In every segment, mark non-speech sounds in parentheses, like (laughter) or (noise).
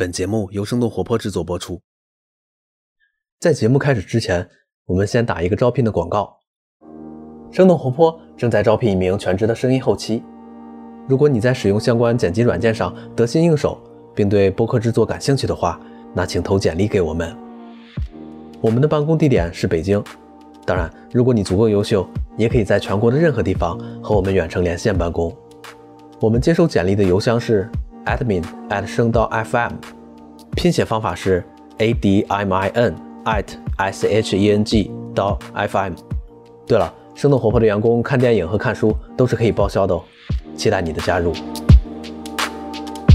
本节目由生动活泼制作播出。在节目开始之前，我们先打一个招聘的广告。生动活泼正在招聘一名全职的声音后期。如果你在使用相关剪辑软件上得心应手，并对播客制作感兴趣的话，那请投简历给我们。我们的办公地点是北京。当然，如果你足够优秀，也可以在全国的任何地方和我们远程连线办公。我们接收简历的邮箱是。Admin at 声道 FM，拼写方法是 a d m i n at s h e n g 到 FM。对了，生动活泼的员工看电影和看书都是可以报销的哦，期待你的加入。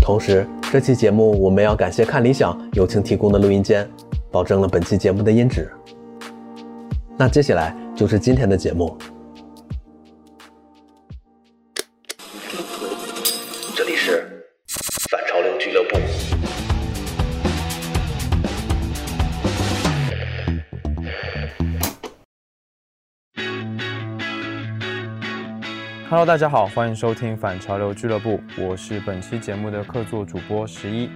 同时，这期节目我们要感谢看理想友情提供的录音间，保证了本期节目的音质。那接下来就是今天的节目。Hello，大家好，欢迎收听反潮流俱乐部，我是本期节目的客座主播十一。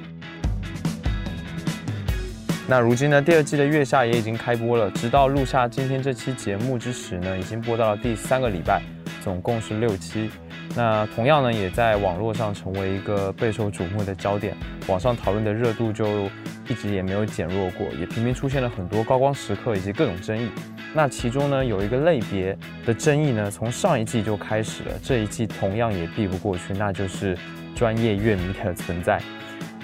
那如今呢，第二季的月下也已经开播了，直到录下今天这期节目之时呢，已经播到了第三个礼拜，总共是六期。那同样呢，也在网络上成为一个备受瞩目的焦点，网上讨论的热度就一直也没有减弱过，也频频出现了很多高光时刻以及各种争议。那其中呢，有一个类别的争议呢，从上一季就开始了，这一季同样也避不过去，那就是专业乐迷的存在。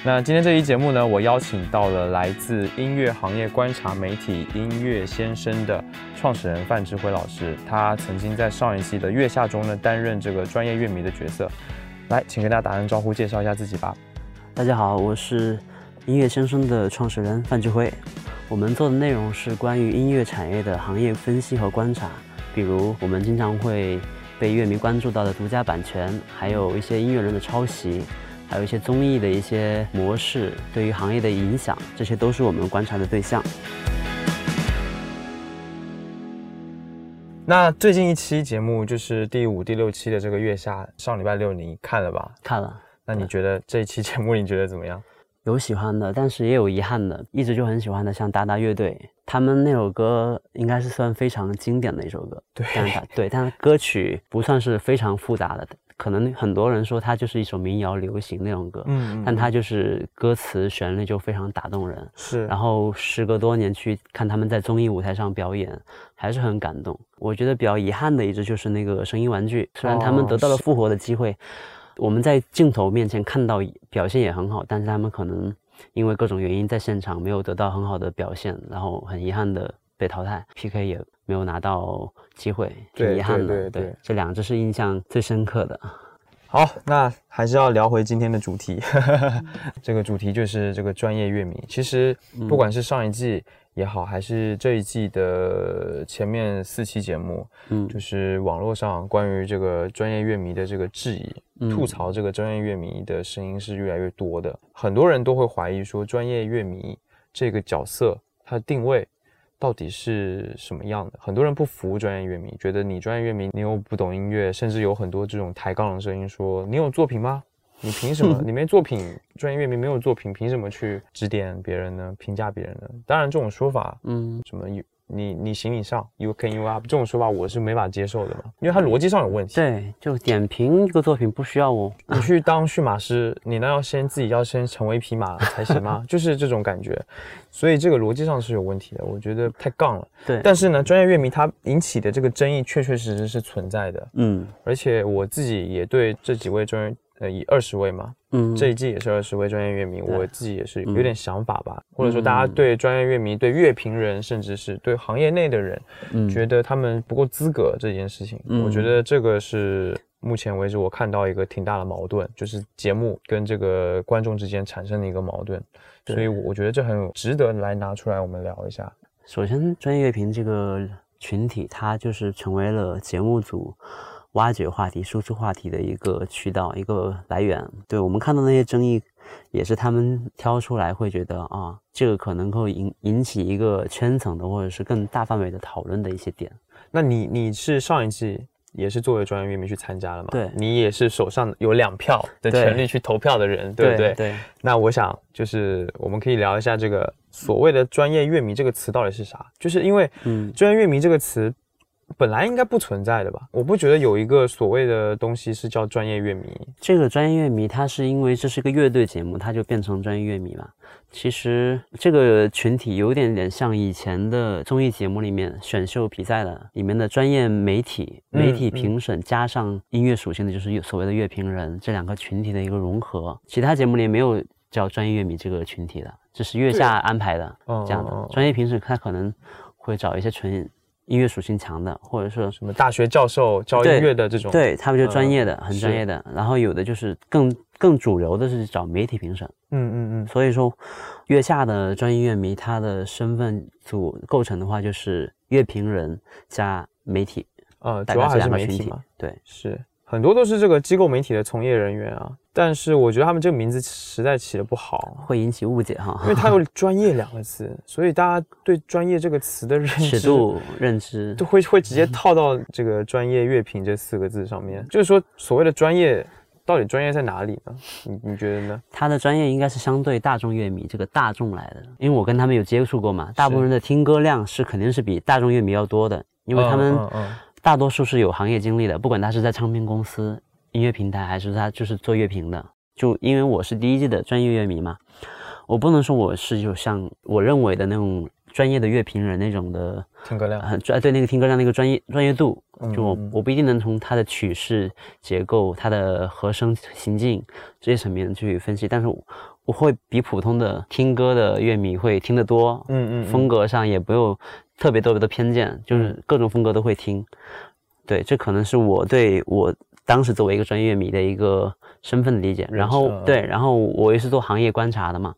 那今天这期节目呢，我邀请到了来自音乐行业观察媒体音乐先生的创始人范志辉老师，他曾经在上一季的月下中呢担任这个专业乐迷的角色。来，请跟大家打声招呼，介绍一下自己吧。大家好，我是音乐先生的创始人范志辉。我们做的内容是关于音乐产业的行业分析和观察，比如我们经常会被乐迷关注到的独家版权，还有一些音乐人的抄袭，还有一些综艺的一些模式对于行业的影响，这些都是我们观察的对象。那最近一期节目就是第五、第六期的这个月下，上礼拜六你看了吧？看了。那你觉得这一期节目你觉得怎么样？有喜欢的，但是也有遗憾的。一直就很喜欢的，像达达乐队，他们那首歌应该是算非常经典的一首歌。对，但是对，但歌曲不算是非常复杂的。可能很多人说它就是一首民谣流行那种歌，嗯，但它就是歌词旋律就非常打动人。是，然后时隔多年去看他们在综艺舞台上表演，还是很感动。我觉得比较遗憾的一支就是那个声音玩具，虽然他们得到了复活的机会。我们在镜头面前看到表现也很好，但是他们可能因为各种原因在现场没有得到很好的表现，然后很遗憾的被淘汰，PK 也没有拿到机会，挺遗憾的。对，这两只是印象最深刻的。好，那还是要聊回今天的主题，(laughs) 这个主题就是这个专业乐迷。其实不管是上一季。也好，还是这一季的前面四期节目，嗯，就是网络上关于这个专业乐迷的这个质疑、吐槽，这个专业乐迷的声音是越来越多的。很多人都会怀疑说，专业乐迷这个角色它的定位到底是什么样的？很多人不服专业乐迷，觉得你专业乐迷，你又不懂音乐，甚至有很多这种抬杠的声音，说你有作品吗？你凭什么？(laughs) 你没作品，专业乐迷没有作品，凭什么去指点别人呢？评价别人呢？当然，这种说法，嗯，什么你你行你上，you can you up，这种说法我是没法接受的嘛，因为它逻辑上有问题。对，就点评一个作品不需要我，你去当驯马师，你那要先自己要先成为一匹马才行吗？(laughs) 就是这种感觉，所以这个逻辑上是有问题的，我觉得太杠了。对，但是呢，专业乐迷他引起的这个争议确确实实是存在的，嗯，而且我自己也对这几位专业。呃，以二十位嘛，嗯，这一季也是二十位专业乐迷，我自己也是有点想法吧，或者说大家对专业乐迷、对乐评人，甚至是对行业内的人，嗯。觉得他们不够资格这件事情，我觉得这个是目前为止我看到一个挺大的矛盾，就是节目跟这个观众之间产生的一个矛盾，所以我觉得这很值得来拿出来我们聊一下。首先，专业乐评这个群体，它就是成为了节目组。挖掘话题、输出话题的一个渠道、一个来源。对我们看到那些争议，也是他们挑出来，会觉得啊，这个可能够引引起一个圈层的，或者是更大范围的讨论的一些点。那你你是上一季也是作为专业乐迷去参加了嘛？对你也是手上有两票的对权利去投票的人，对不对？对，那我想就是我们可以聊一下这个所谓的专业乐迷这个词到底是啥？就是因为嗯专业乐迷这个词本来应该不存在的吧？我不觉得有一个所谓的东西是叫专业乐迷。这个专业乐迷，他是因为这是个乐队节目，他就变成专业乐迷嘛。其实这个群体有点点像以前的综艺节目里面选秀比赛的里面的专业媒体、嗯媒体评审加上音乐属性的，就是所谓的乐评人这两个群体的一个融合。其他节目里没有叫专业乐迷这个群体的，这是月下安排的嗯这样的。专业评审他可能会找一些纯音乐属性强的，或者说什么大学教授教音乐的这种，，对他们就专业的，嗯很专业的。然后有的就是更更主流的是找媒体评审。嗯嗯嗯，所以说，月下的专业乐迷他的身份组构成的话，就是乐评人加媒体，呃，主要还是两个群体媒体嘛，。对，是很多都是这个机构媒体的从业人员啊，但是我觉得他们这个名字实在起的不好，会引起误解哈。因为它有“专业”两个字，所以大家对“专业”这个词的认知尺度认知就会会直接套到这个“专业乐评”这四个字上面。就是说，所谓的专业，到底专业在哪里呢？你你觉得呢？他的专业应该是相对大众乐迷这个大众来的，因为我跟他们有接触过嘛，大部分人的听歌量是肯定是比大众乐迷要多的，因为他们嗯嗯大多数是有行业经历的，不管他是在唱片公司、音乐平台，还是他就是做乐评的。就因为我是第一季的专业乐迷嘛，我不能说我是就像我认为的那种专业的乐评人那种的，听歌量。很专对那个听歌量那个专业专业度，就我我不一定能从他的曲式结构、他的和声行进这些层面去分析，但是我我会比普通的听歌的乐迷会听得多，嗯嗯嗯。风格上也不有特别特别的偏见，就是各种风格都会听。对，这可能是我对我当时作为一个专业乐迷的一个身份的理解。然后嗯对，然后我也是做行业观察的嘛，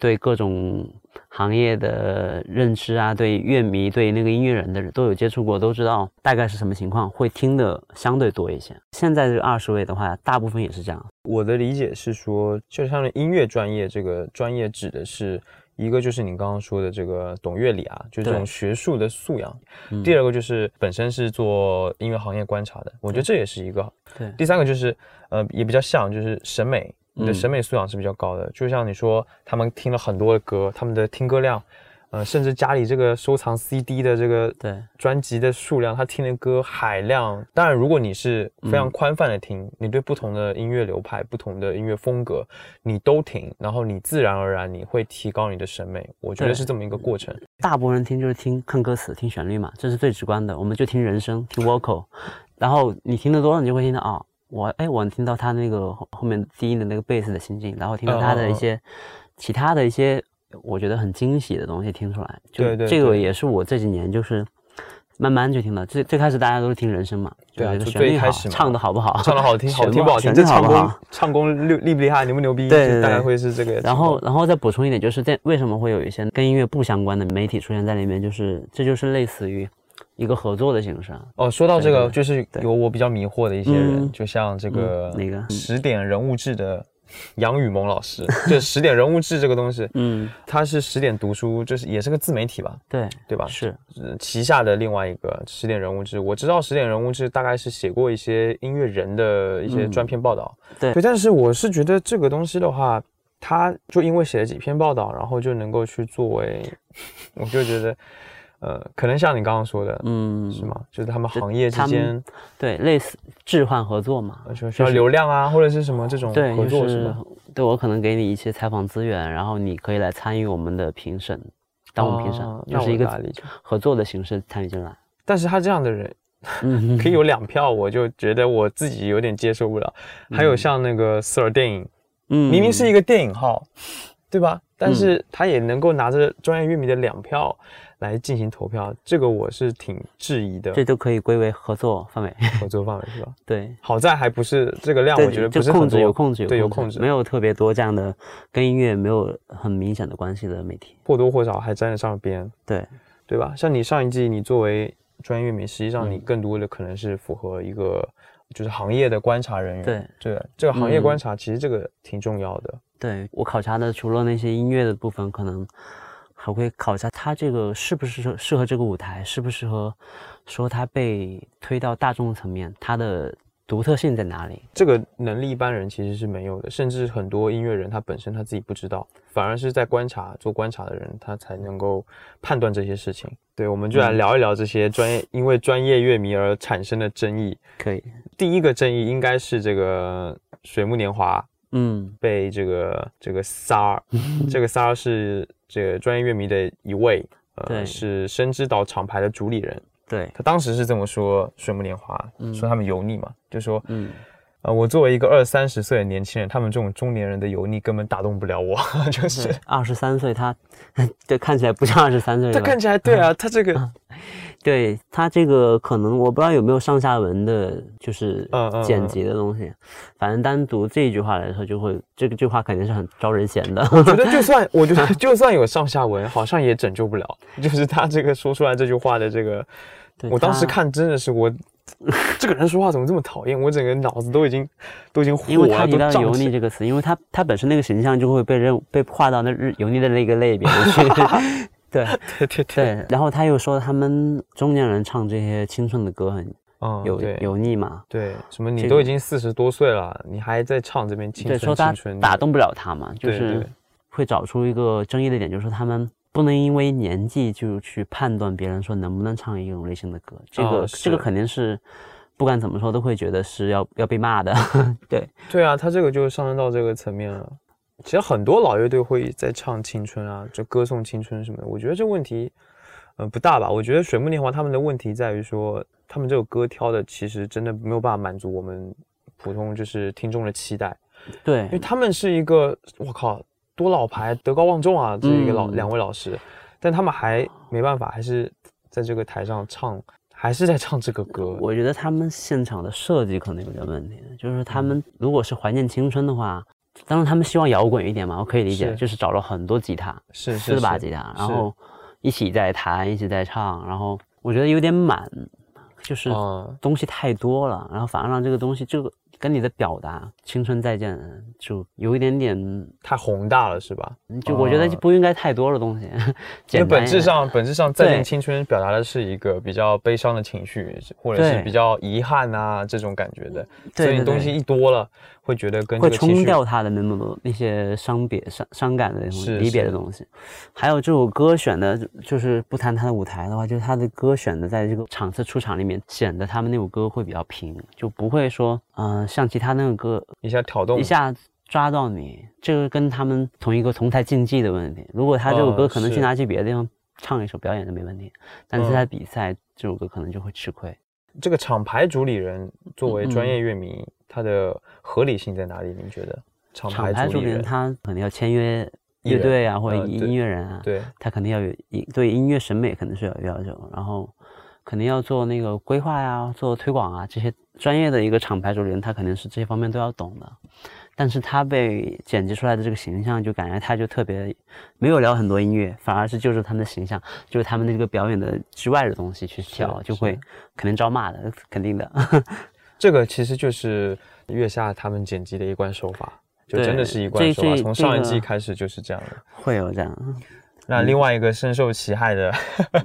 对各种行业的认知啊，对乐迷、对那个音乐人的都有接触过，都知道大概是什么情况，会听的相对多一些。现在这个二十位的话，大部分也是这样。我的理解是说，就像音乐专业这个专业指的是一个就是你刚刚说的这个懂乐理啊，就是这种学术的素养；嗯第二个就是本身是做音乐行业观察的，我觉得这也是一个。对第三个就是呃也比较像，就是审美，你的嗯审美素养是比较高的。就像你说，他们听了很多的歌，他们的听歌量。呃，甚至家里这个收藏 CD 的这个对专辑的数量，他听的歌海量。当然，如果你是非常宽泛的听，你对不同的音乐流派、不同的音乐风格，你都听，然后你自然而然你会提高你的审美。我觉得是这么一个过程。大部分人听就是听看歌词、听旋律嘛，这是最直观的。我们就听人声、听 vocal，然后你听得多了，你就会听到哦，我哎，我听到他那个后后面低音的那个贝斯的心境，然后听到他的一些其他的一些我觉得很惊喜的东西听出来。就对对这个也是我这几年就是慢慢就听到。最最开始大家都是听人声嘛，对啊就是旋律好，最开始嘛唱的好不好，唱的好听，好听不好听，这唱功？唱功厉厉不厉害，牛不牛逼？对对对大概会是这个。然后，然后再补充一点，就是这为什么会有一些跟音乐不相关的媒体出现在里面，就是这就是类似于一个合作的形式啊。哦，说到这个，就是有我比较迷惑的一些人，嗯就像这个嗯哪个十点人物志的杨雨萌老师，就十点人物志这个东西，嗯，他是十点读书，就是也是个自媒体吧，对对吧？是，呃旗下的另外一个十点人物志，我知道十点人物志大概是写过一些音乐人的一些专篇报道，嗯对对，但是我是觉得这个东西的话，他就因为写了几篇报道，然后就能够去作为，我就觉得，呃，可能像你刚刚说的，嗯，是吗？就是他们行业之间，对，类似置换合作嘛。需要流量啊，或者是什么这种对，合作就是是吧？对我可能给你一些采访资源，然后你可以来参与我们的评审，当我们评审，就是一个合作的形式参与进来。但是他这样的人嗯，(laughs) 可以有两票，我就觉得我自己有点接受不了。还有像那个 Sir 电影，嗯明明是一个电影号，对吧？但是他也能够拿着专业乐迷的两票来进行投票，这个我是挺质疑的。这都可以归为合作范围。合作范围是吧？(laughs) 对，好在还不是这个量，我觉得就控制不是控制有控制对，有控控制，没有特别多这样的跟音乐没有很明显的关系的媒体。或多或少还沾得上边，对，对吧？像你上一季，你作为专业乐迷，实际上你嗯更多的可能是符合一个就是行业的观察人员。对对，这个行业嗯观察其实这个挺重要的。对我考察的除了那些音乐的部分，可能我会考察他这个适不适合适合这个舞台，适不适合说他被推到大众层面，他的独特性在哪里？这个能力一般人其实是没有的，甚至很多音乐人他本身他自己不知道，反而是在观察做观察的人，他才能够判断这些事情。对，我们就来聊一聊这些专业因为专业乐迷而产生的争议。可以，第一个争议应该是这个水木年华，嗯，被这个这个三儿，这个三儿 (laughs) 是这个专业乐迷的一位，呃，对。是深知岛厂牌的主理人。对，他当时是这么说水木年华，说他们油腻嘛，就说，嗯，呃，我作为一个二三十岁的年轻人，他们这种中年人的油腻根本打动不了我，(laughs) 就是二十三岁，他 (laughs) 对看起来不像二十三岁，他看起来对啊，(laughs) 他这个，对他这个可能我不知道有没有上下文的，就是剪辑的东西，反正单独这一句话来说，就会这个句话肯定是很招人嫌的。(laughs) 我觉得就算我觉得就算有上下文，好像也拯救不了，就是他这个说出来这句话的这个，我当时看真的是我。(laughs) 这个人说话怎么这么讨厌？我整个脑子都已经都已经火因为他了，提到油腻这个词，因为他他本身那个形象就会被认被划到那日油腻的那个类别里去。(laughs) 对 (laughs) 对对对，然后他又说他们中年人唱这些青春的歌很嗯，油对。油腻嘛，对，什么你都已经四十多岁了，你还在唱这边青春对，春说他打动不了他嘛，就是会找出一个争议的点，就是说他们不能因为年纪就去判断别人说能不能唱一种类型的歌，这个、哦这个肯定是不管怎么说都会觉得是要要被骂的，(laughs) 对，对啊，他这个就上升到这个层面了。其实很多老乐队会在唱青春啊，就歌颂青春什么的。我觉得这问题，呃，不大吧？我觉得水木年华他们的问题在于说，他们这首歌挑的其实真的没有办法满足我们普通就是听众的期待，对因为，他们是一个我靠多老牌德高望重啊，这一个老、嗯两位老师，但他们还没办法，还是在这个台上唱，还是在唱这个歌。我觉得他们现场的设计可能有点问题，就是他们如果是怀念青春的话，当然他们希望摇滚一点嘛，我可以理解，是。就是找了很多吉他，是是四把是。吉他，然后一起在弹，一起在唱，然后我觉得有点满，就是嗯东西太多了，然后反而让这个东西这个跟你的表达“青春再见”就有一点点，太宏大了是吧？就我觉得哦就不应该太多的东西，(laughs) 因为本质上，本质上，再见青春表达的是一个比较悲伤的情绪，或者是比较遗憾啊这种感觉的。所以东西一多了，会觉得跟会冲掉他的那么多那些伤别伤伤感的那种离别的东西。还有这首歌选的，就是不谈他的舞台的话，就是他的歌选的在这个场次出场里面，显得他们那首歌会比较平，就不会说，嗯、像其他那个歌一下挑动一下抓到你，这个跟他们同一个同台竞技的问题。如果他这首歌可能去拿去别的地方唱一首表演都没问题，但是嗯在比赛这首歌可能就会吃亏。这个厂牌主理人作为嗯专业乐迷，他的合理性在哪里？您觉得？厂厂牌主理人他肯定要签约乐队啊，或者音乐人啊，对，他肯定要有一对音乐审美肯定是有要求，然后肯定要做那个规划呀、做推广啊这些专业的一个厂牌主理人，他肯定是这些方面都要懂的。但是他被剪辑出来的这个形象，就感觉他就特别没有聊很多音乐，反而是就是他们的形象，就是他们的这个表演的之外的东西去挑，就会肯定招骂的，肯定的。(laughs) 这个其实就是月下他们剪辑的一贯手法，就真的是一贯手法，从上一季开始就是这样的。会有这样，那另外一个深受其害的，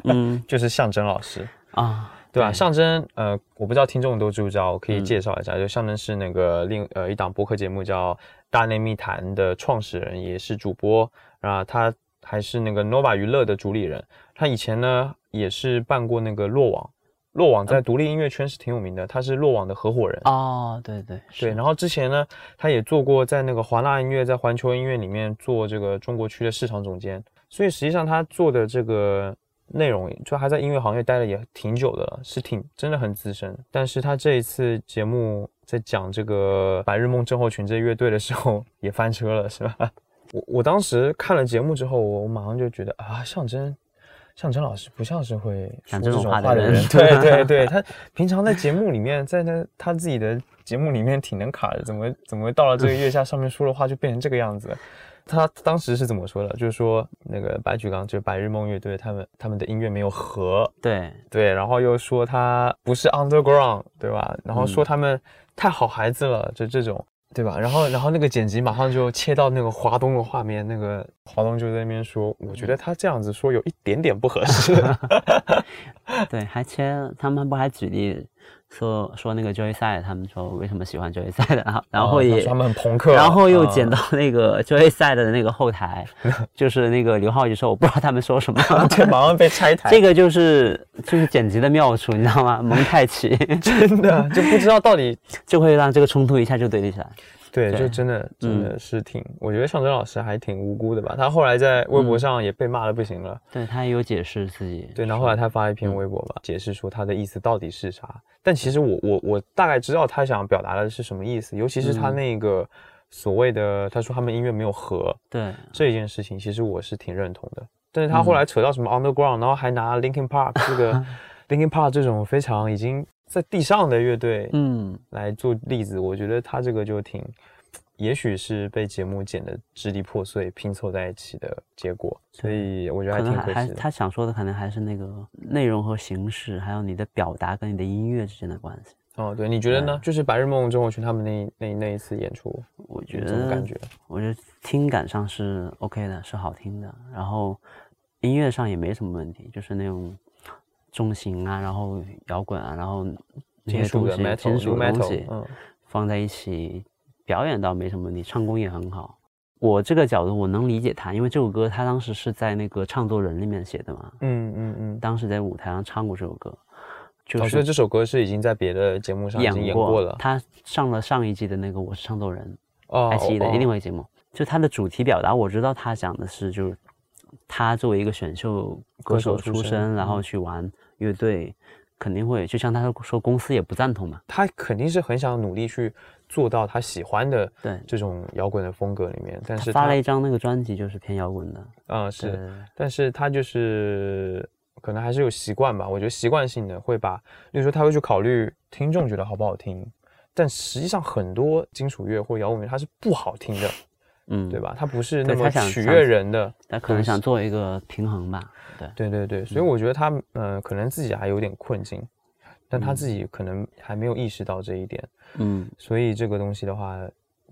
嗯 (laughs) 就是象征老师。啊，对吧？对象征，呃，我不知道听众都知不知道，我可以嗯介绍一下，就象征是那个另呃一档播客节目叫《大内密谈》的创始人，也是主播啊，他还是那个 nova 娱乐的主理人。他以前呢也是办过那个落网，落网在独立音乐圈是挺有名的，他是落网的合伙人。哦，对对对，然后之前呢，他也做过在那个华纳音乐、在环球音乐里面做这个中国区的市场总监，所以实际上他做的这个内容，就他在音乐行业待了也挺久的了，是挺真的很资深。但是他这一次节目在讲这个白日梦症候群这乐队的时候，(laughs) 也翻车了，是吧？(laughs) 我我当时看了节目之后，我我马上就觉得啊，象征。象征老师不像是会说讲这种种话的人话的人，对对对，(laughs) 他平常在节目里面，在他他自己的节目里面挺能卡的，怎么怎么到了这个月下上面说的话就变成这个样子？他当时是怎么说的？就是说那个白举纲，就是白日梦乐队，他们他们的音乐没有和，对对，然后又说他不是 underground，对吧？然后说嗯他们太好孩子了，就这种。对吧？然后然后那个剪辑马上就切到那个华东的画面，那个华东就在那边说，我觉得他这样子说有一点点不合适。(laughs) 对，还切他们不还举例。说说那个 Joy 赛，他们说为什么喜欢 Joy 赛的，然后然后也他们很朋克，然后又剪到那个 (laughs) Joy 赛的那个后台，就是那个刘浩就说我不知道他们说什么，(laughs) 对，马上被拆台。这个就是就是剪辑的妙处，你知道吗？蒙太奇，(laughs) 真的就不知道到底就会让这个冲突一下就对立起来。对，就真的真的是挺，我觉得向真老师还挺无辜的吧。他后来在微博上也被骂的不行了。对他也有解释自己。对，然后后来他发了一篇微博吧，解释说他的意思到底是啥。但其实我我我大概知道他想表达的是什么意思，尤其是他那个所谓的他说他们音乐没有和，对这件事情，其实我是挺认同的。但是他后来扯到什么 Underground，然后还拿 Linkin Park 这个 (laughs) Linkin Park 这种非常已经在地上的乐队，嗯，来做例子，我觉得他这个就挺。也许是被节目剪得支离破碎、拼凑在一起的结果，所以我觉得还挺可惜的。他想说的可能还是那个内容和形式，还有你的表达跟你的音乐之间的关系。哦，对，你觉得呢？就是白日梦中国群他们那那那一次演出，我觉得感觉，我觉得听感上是 OK 的，是好听的。然后音乐上也没什么问题，就是那种重型啊，然后摇滚啊，然后那些东西、金属的东西放在一起。表演倒没什么问题，唱功也很好。我这个角度我能理解他，因为这首歌他当时是在那个唱作人里面写的嘛。嗯嗯嗯。当时在舞台上唱过这首歌，就是所以这首歌是已经在别的节目上演过了。他上了上一季的那个《我是唱作人》，爱奇艺的另外一个节目。就他的主题表达，我知道他讲的是，就是他作为一个选秀歌手出身，然后去玩乐队，肯定会就像他说，公司也不赞同嘛。他肯定是很想努力去。做到他喜欢的对这种摇滚的风格里面，但是发了一张那个专辑就是偏摇滚的啊是，但是他就是可能还是有习惯吧，我觉得习惯性的会把，比如说他会去考虑听众觉得好不好听，但实际上很多金属乐或摇滚乐它是不好听的，嗯，对吧？他不是那么取悦人的，他可能想做一个平衡吧，对对对对，所以我觉得他呃可能自己还有点困境。但他自己可能还没有意识到这一点，嗯，所以这个东西的话，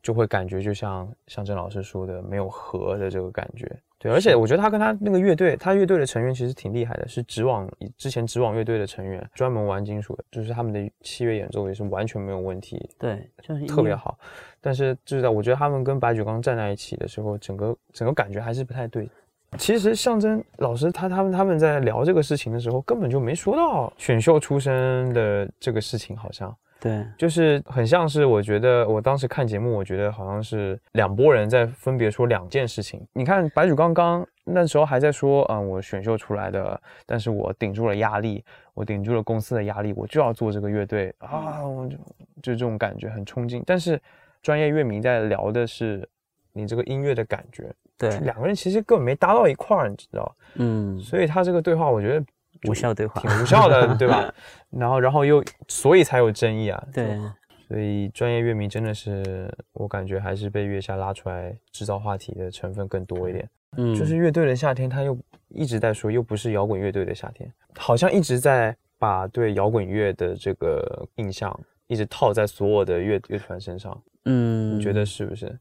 就会感觉就像像郑老师说的，没有和的这个感觉。对，而且我觉得他跟他那个乐队，他乐队的成员其实挺厉害的，是直网之前直网乐队的成员，专门玩金属的，就是他们的器乐演奏也是完全没有问题，对，就是特别好。但是就是在我觉得他们跟白举纲站在一起的时候，整个整个感觉还是不太对。其实象征老师他他们他们在聊这个事情的时候，根本就没说到选秀出身的这个事情，好像对，就是很像是我觉得我当时看节目，我觉得好像是两拨人在分别说两件事情。你看白举刚刚那时候还在说，嗯，我选秀出来的，但是我顶住了压力，我顶住了公司的压力，我就要做这个乐队 (laughs) 啊，我就就这种感觉很冲劲。但是专业乐迷在聊的是你这个音乐的感觉。对，两个人其实根本没搭到一块儿，你知道嗯，所以他这个对话，我觉得无效对话，挺无效的，(laughs) 对吧？然后，然后又，所以才有争议啊。对，所以专业乐迷真的是，我感觉还是被月下拉出来制造话题的成分更多一点。嗯，就是乐队的夏天，他又一直在说，又不是摇滚乐队的夏天，好像一直在把对摇滚乐的这个印象一直套在所有的乐乐团身上。嗯，你觉得是不是？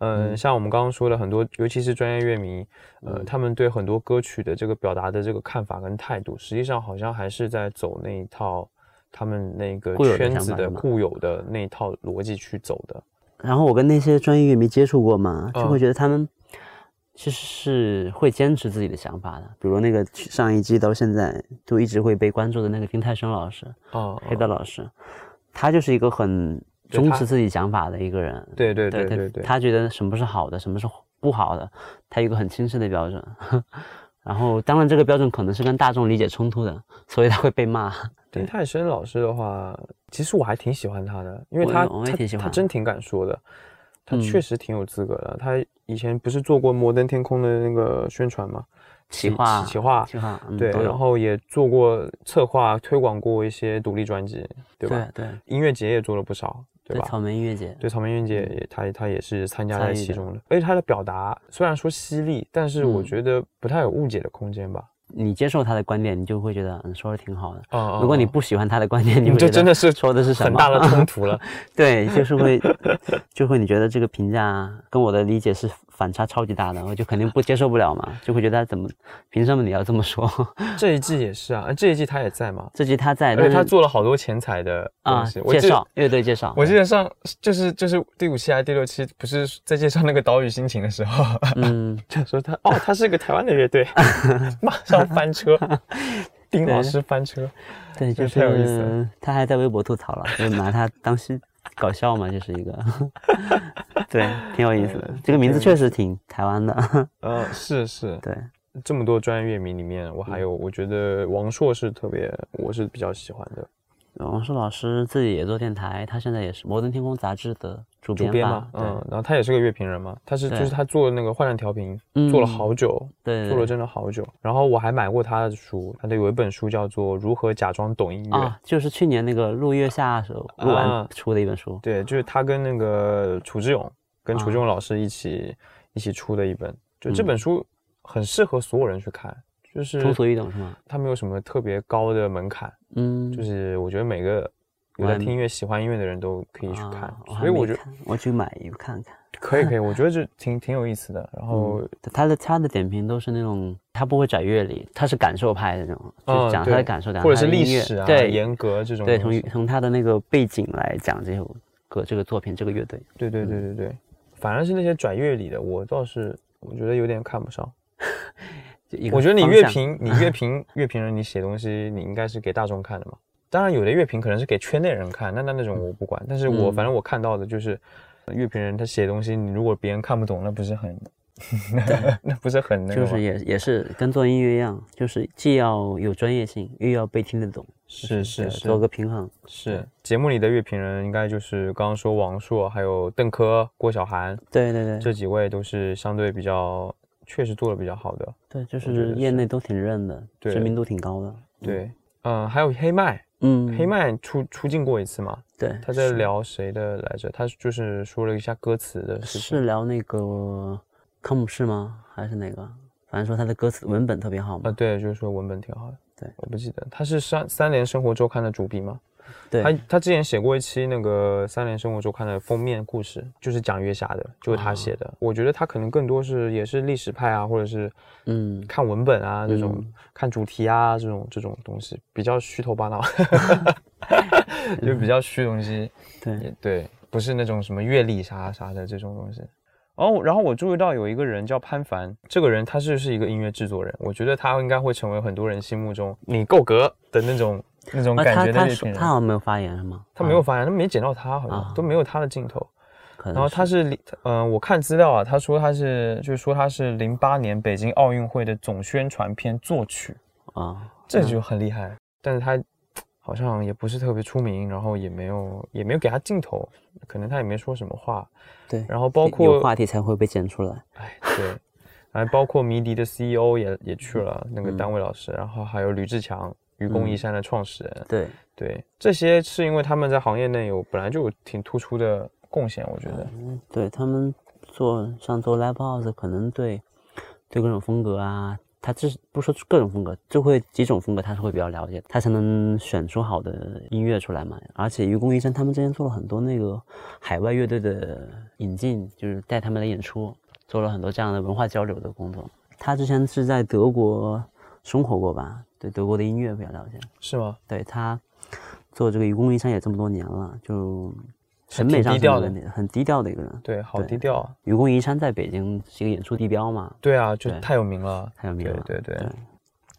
嗯，像我们刚刚说的很多，尤其是专业乐迷，呃，他们对很多歌曲的这个表达的这个看法跟态度，实际上好像还是在走那一套他们那个圈子的固有的那一套逻辑去走的。然后我跟那些专业乐迷接触过嘛，就会觉得他们其实是会坚持自己的想法的。比如那个上一季到现在都一直会被关注的那个丁太升老师，哦，黑道老师，他就是一个很。忠持自己想法的一个人，对对对对对，他觉得什么是好的，什么是不好的，他有一个很清晰的标准。(laughs) 然后，当然这个标准可能是跟大众理解冲突的，(laughs) 所以他会被骂。丁太升老师的话，其实我还挺喜欢他的，因为他他他真挺敢说的，他确实挺有资格的。他以前不是做过摩登天空的那个宣传吗？企划，企划，企划，对，然后也做过策划、推广过一些独立专辑，对吧？对，音乐节也做了不少。对草莓音乐节，对草莓音乐节，他他也是参加在其中的。而且他的表达虽然说犀利，但是我觉得不太有误解的空间吧。你接受他的观点，你就会觉得嗯说的挺好的。哦如果你不喜欢他的观点，你你会觉得这真的是说的是什么很大的冲突了。(laughs) 对，就是会，就会你觉得这个评价跟我的理解是反差超级大的，我就肯定不接受不了嘛，就会觉得怎么凭什么你要这么说？(laughs) 这一季也是啊，这一季他也在嘛，这季他在，而但是且他做了好多钱财的东啊介绍乐队介绍，我记得上就是就是第五期还是第六期，不是在介绍那个岛屿心情的时候，嗯，(laughs) 就说他哦，他是个台湾的乐队，(laughs) 马上翻车，丁老师翻车，对，就太有意思了是他还在微博吐槽了，就拿他当是搞笑嘛，就是一个，(laughs) 对，挺有意思的。这个名字确实挺台湾的，(laughs) 呃，是是，(laughs) 对，这么多专业乐迷里面，我还有我觉得王朔是特别，我是比较喜欢的王朔老师自己也做电台，他现在也是摩登天空杂志的主编主编嘛，，嗯，然后他也是个乐评人嘛，他是就是他做那个幻亮调频嗯做了好久，做了真的好久。然后我还买过他的书，他的有一本书叫做《如何假装懂音乐》，啊，就是去年那个陆月下时候录完啊出的一本书，对，就是他跟那个楚志勇，跟楚啊志勇老师一起、一起出的一本，就这嗯本书很适合所有人去看，就是通俗易懂是吗？它没有什么特别高的门槛，嗯，就是我觉得每个有在听音乐、喜欢音乐的人都可以去看，啊所以我觉得我去买一个看看。可以可以，我觉得这 (laughs) 挺挺有意思的。然后、嗯他的他的点评都是那种，他不会拽乐理，他是感受派的那种，就是嗯讲他的感受，讲或者是历史啊、对严格这种对，从从他的那个背景来讲这首歌、这个作品、这个乐队。对对对对对，反而是那些转乐理的，我倒是我觉得有点看不上。(laughs) 就一个我觉得你乐评，(laughs) 你乐评乐评人，你写东西，你应该是给大众看的嘛。当然，有的乐评可能是给圈内人看，那那那种我不管。但是我嗯反正我看到的就是，乐评人他写东西，你如果别人看不懂，那不是很 (laughs) (laughs) 那不是很那个？就是也也是跟做音乐一样，就是既要有专业性，又要被听得懂，是是做个平衡。是节目里的乐评人，应该就是刚刚说王朔，还有邓科、郭晓涵对对对，这几位都是相对比较，确实做的比较好的。对，就是业内都挺认的，对知名度挺高的。对，嗯，还有黑麦，嗯，黑麦出出镜过一次嘛？对，他在聊谁的来着？他就是说了一下歌词的事情。是聊那个康姆士吗？还是哪个？反正说他的歌词文本特别好嘛啊，嘛。对，就是说文本挺好的。对，我不记得他是三三联生活周刊的主笔吗？对，他他之前写过一期那个三联生活周刊的封面故事，就是讲月下的，就是他写的。我觉得他可能更多是也是历史派啊，或者是嗯看文本啊这种，嗯看主题啊这种这种东西，比较虚头巴脑，(laughs) 就比较虚东西。对，对，不是那种什么阅历啥啥的这种东西。然后，然后我注意到有一个人叫潘凡，这个人他就是一个音乐制作人，我觉得他应该会成为很多人心目中你够格的那种那种啊，感觉的乐评人。他好像没有发言是吗？他没有发言，他没剪到他，好像啊都没有他的镜头。然后他是零，嗯、我看资料啊，他说他是，就是说他是零八年北京奥运会的总宣传片作曲，啊，这就很厉害。但是他好像也不是特别出名，然后也没有也没有给他镜头，可能他也没说什么话。对，然后包有括话题才会被剪出来。哎，对，还包括迷笛的 CEO 也也去了那个嗯单位老师，然后还有吕志强，愚公移山的创始人，对，对，这些是因为他们在行业内有本来就有挺突出的贡献，我觉得。嗯，对他们做像做 live house，可能对对各种风格啊，他这不说各种风格，就会几种风格他是会比较了解，他才能选出好的音乐出来嘛。而且愚公移山他们之前做了很多那个海外乐队的引进，就是带他们来演出，做了很多这样的文化交流的工作。他之前是在德国生活过吧？对德国的音乐比较了解。是吗？对他做这个愚公移山也这么多年了，就审美低调的很低调的一个人。对，好低调啊。愚公移山在北京是一个演出地标嘛，对啊，就太有名了。太有名了。对对对对。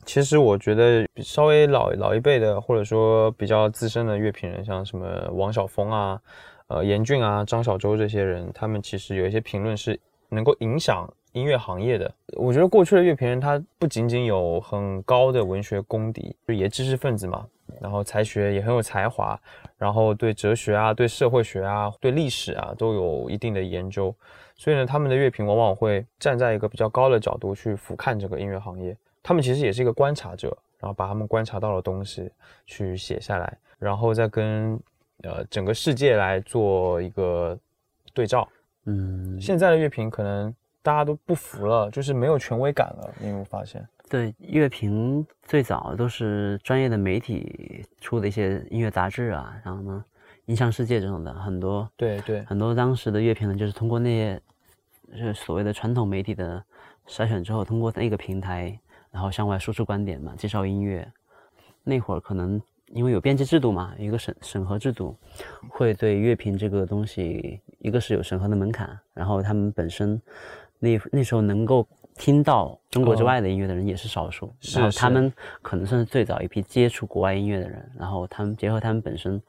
其实我觉得稍微老老一辈的，或者说比较资深的乐评人，像什么王晓峰啊、呃严俊啊、张小舟这些人，他们其实有一些评论是能够影响音乐行业的。我觉得过去的乐评人他不仅仅有很高的文学功底，就也知识分子嘛，然后才学也很有才华，然后对哲学啊、对社会学啊、对历史啊都有一定的研究。所以呢，他们的乐评往往会站在一个比较高的角度去俯瞰这个音乐行业。他们其实也是一个观察者，然后把他们观察到的东西去写下来，然后再跟呃整个世界来做一个对照。嗯，现在的乐评可能大家都不服了，就是没有权威感了，你有没有发现？对，乐评最早都是专业的媒体出的一些音乐杂志啊，然后呢，音像世界这种的很多，对对，很多当时的乐评呢就是通过那些，就是所谓的传统媒体的筛选之后，通过那个平台，然后向外输出观点嘛，介绍音乐。那会儿可能因为有编辑制度嘛，一个审审核制度，会对乐评这个东西，一个是有审核的门槛，然后他们本身那那时候能够。听到中国之外的音乐的人也是少数，然后他们可能算是最早一批接触国外音乐的人，然后他们结合他们本身，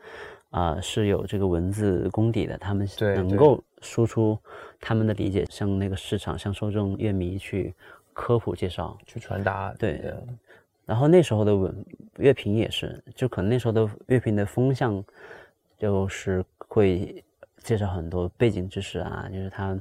啊是有这个文字功底的，他们能够输出他们的理解，向那个市场、向受众、乐迷去科普介绍、去传达。对，然后那时候的文乐评也是，就可能那时候的乐评的风向，就是会介绍很多背景知识啊，就是他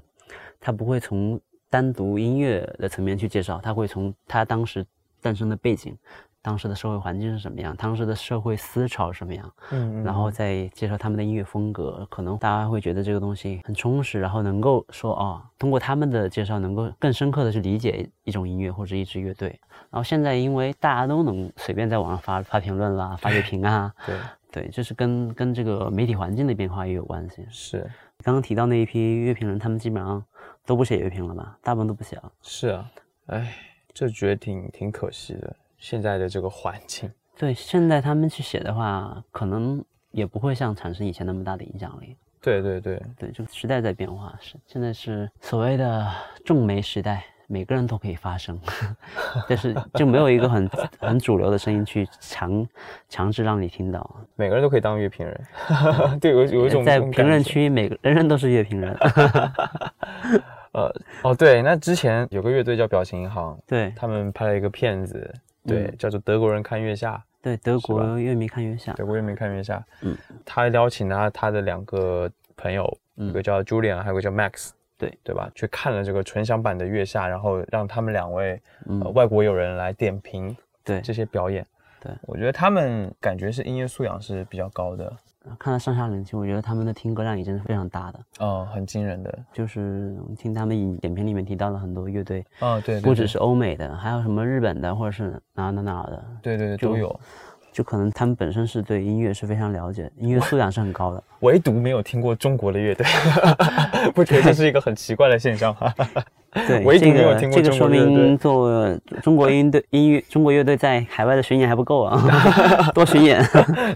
他不会从。单独音乐的层面去介绍，他会从他当时诞生的背景、当时的社会环境是什么样、当时的社会思潮什么样，嗯，然后再介绍他们的音乐风格，可能大家会觉得这个东西很充实，然后能够说哦，通过他们的介绍，能够更深刻的去理解一种音乐或者一支乐队。然后现在因为大家都能随便在网上发发评论啦、发乐评啊，对对，就是跟跟这个媒体环境的变化也有关系。是，刚刚提到那一批乐评人，他们基本上。都不写乐评了吧？大部分都不写了。是啊，哎，这觉得挺挺可惜的。现在的这个环境，对，现在他们去写的话，可能也不会像产生以前那么大的影响力。对对对对，这个时代在变化，是现在是所谓的众媒时代，每个人都可以发声，(laughs) 但是就没有一个很 (laughs) 很主流的声音去强强制让你听到。每个人都可以当乐评人，(laughs) 对，有有一种在评论区，每个人人都是乐评人。呃哦对，那之前有个乐队叫表情银行，对他们拍了一个片子，对，叫做《德国人看月下》，对，德国乐迷看月下，德国乐迷看月下，嗯，他邀请了他的两个朋友，一个叫 Julian，还有个叫 Max，对对吧？去看了这个纯享版的月下，然后让他们两位外国友人来点评对这些表演，对我觉得他们感觉是音乐素养是比较高的。看到上下两期，我觉得他们的听歌量已经是非常大的，哦，很惊人的。就是听他们影影片里面提到了很多乐队，哦，对，不只是欧美的，还有什么日本的，或者是哪哪哪的，对对对，都有。就可能他们本身是对音乐是非常了解，音乐素养是很高的。(laughs) 唯独没有听过中国的乐队，(laughs) 不觉得这是一个很奇怪的现象吗？对，唯独没有听过这个说明做中国音队 (laughs) 音乐中国乐队在海外的巡演还不够啊，多巡演。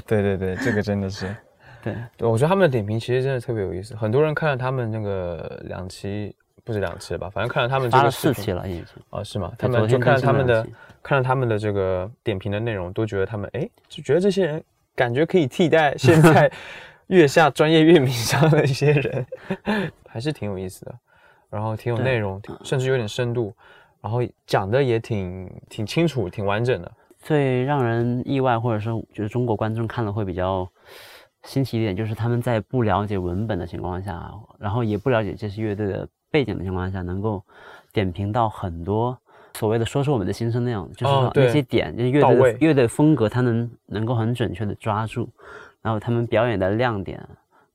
对对对，这个真的是。对，我觉得他们的点评其实真的特别有意思。很多人看了他们那个两期，不止两期吧，反正看了他们这个四期了已经。哦，是吗？他们就看了他们的，看了他们的这个点评的内容，都觉得他们哎，就觉得这些人感觉可以替代现在月下专业乐迷上的一些人，(laughs) 还是挺有意思的。然后挺有内容，甚至有点深度，然后讲的也挺挺清楚、挺完整的。最让人意外，或者说就是中国观众看了会比较。新奇一点就是他们在不了解文本的情况下，然后也不了解这些乐队的背景的情况下，能够点评到很多所谓的说出我们的心声那样，就是说那些点，就是乐队乐队风格，他能能够很准确的抓住，然后他们表演的亮点，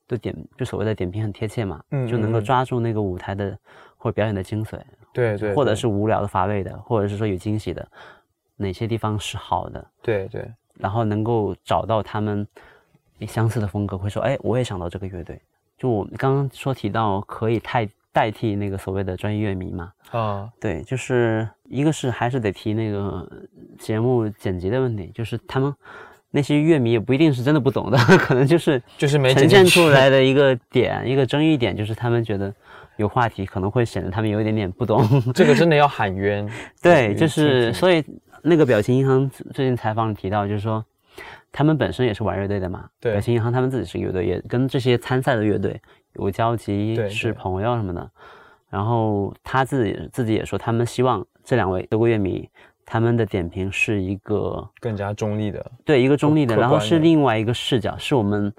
都点就所谓的点评很贴切嘛，就能够抓住那个舞台的或者表演的精髓，对对，或者是无聊的乏味的，或者是说有惊喜的，哪些地方是好的，对对，然后能够找到他们。相似的风格会说，哎，我也想到这个乐队。就我刚刚说提到可以代代替那个所谓的专业乐迷嘛？啊，对，就是一个是还是得提那个节目剪辑的问题，就是他们那些乐迷也不一定是真的不懂的，(laughs) 可能就是就是没呈现出来 (laughs) 的一个点，一个争议点，就是他们觉得有话题可能会显得他们有一点点不懂。这个真的要 (laughs) 喊冤。对，就是所以那个表情银行最近采访提到，就是说。他们本身也是玩乐队的嘛，对，表情银行他们自己是乐队，也跟这些参赛的乐队有交集，是朋友什么的。然后他自己自己也说，他们希望这两位德国乐迷他们的点评是一个更加中立的，对，一个中立的，然后是另外一个视角，是我们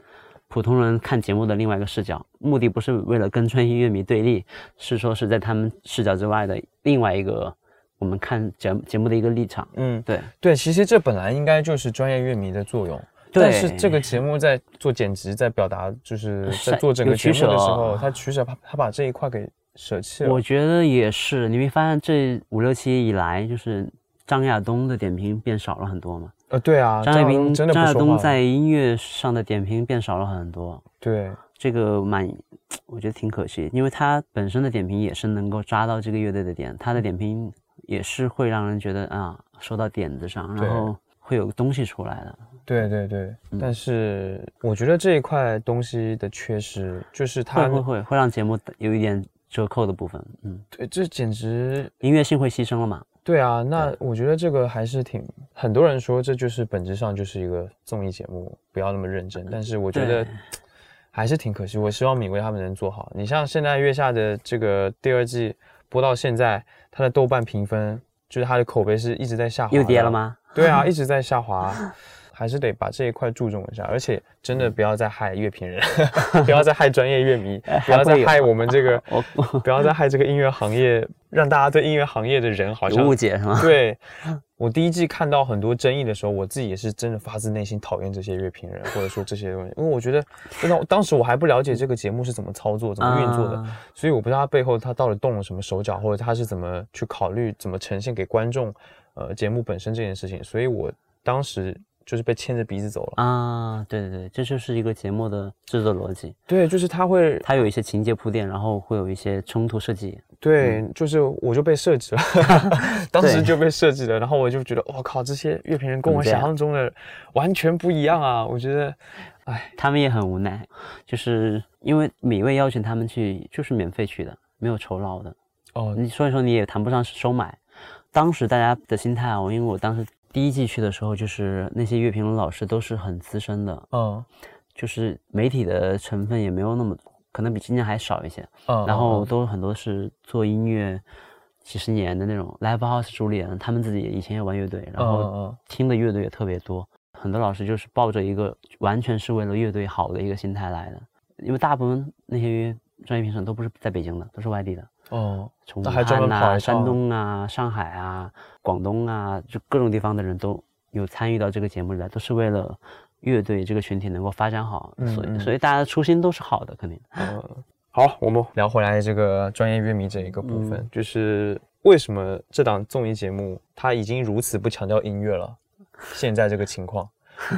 普通人看节目的另外一个视角。目的不是为了跟专业乐迷对立，是说是在他们视角之外的另外一个。我们看节节目的一个立场，嗯，对对，其实这本来应该就是专业乐迷的作用，但是这个节目在做剪辑，在表达，就是在做整个节目的时候，他取舍，他他把这一块给舍弃了。我觉得也是，你会发现这五六期以来，就是张亚东的点评变少了很多嘛。呃，对啊，张亚东张亚东在音乐上的点评变少了很多，对这个蛮，我觉得挺可惜，因为他本身的点评也是能够抓到这个乐队的点，他的点评也是会让人觉得啊，说到点子上，然后会有东西出来的。对对对，嗯但是我觉得这一块东西的缺失，就是它会会会让节目有一点折扣的部分，嗯，对，这简直音乐性会牺牲了嘛？对啊，那我觉得这个还是挺很多人说这就是本质上就是一个综艺节目，不要那么认真。但是我觉得还是挺可惜，我希望米未他们能做好。你像现在月下的这个第二季播到现在，它的豆瓣评分就是它的口碑是一直在下滑，又跌了？吗？对啊，(laughs) 一直在下滑。还是得把这一块注重一下，而且真的不要再害乐评人，(laughs) 不要再害专业乐迷，(laughs) 不要再害我们这个不要再害这个音乐行业，让大家对音乐行业的人好像误解是吗？对我第一季看到很多争议的时候，我自己也是真的发自内心讨厌这些乐评人，或者说这些东西，因为我觉得真的当时我还不了解这个节目是怎么操作、怎么运作的，啊所以我不知道他背后他到底动了什么手脚，或者他是怎么去考虑怎么呈现给观众，呃，节目本身这件事情，所以我当时就是被牵着鼻子走了。啊，对对对，这就是一个节目的制作逻辑，对，就是他会他有一些情节铺垫，然后会有一些冲突设计。对，就是我就被设置了，(laughs) 当时就被设置了，然后我就觉得，我靠，这些乐评人跟我想象中的完全不一样啊！我觉得，哎，他们也很无奈，就是因为米未邀请他们去，就是免费去的，没有酬劳的。哦，你所以说你也谈不上是收买。当时大家的心态啊，因为我当时第一季去的时候，就是那些乐评人老师都是很资深的，嗯。就是媒体的成分也没有那么，可能比今年还少一些。嗯，然后嗯。都很多是做音乐几十年的那种 live house 主理人，他们自己以前也玩乐队，然嗯后嗯。听的乐队也特别多。很多老师就是抱着一个完全是为了乐队好的一个心态来的，因为大部分那些专业评审都不是在北京的，都是外地的，哦，从武汉啊、山东啊、上海啊、广东啊，就各种地方的人都有参与到这个节目里来，都是为了乐队这个群体能够发展好，所以所以大家的初心都是好的，肯定。嗯，好，我们聊回来这个专业乐迷这一个部分，嗯就是为什么这档综艺节目它已经如此不强调音乐了？现在这个情况，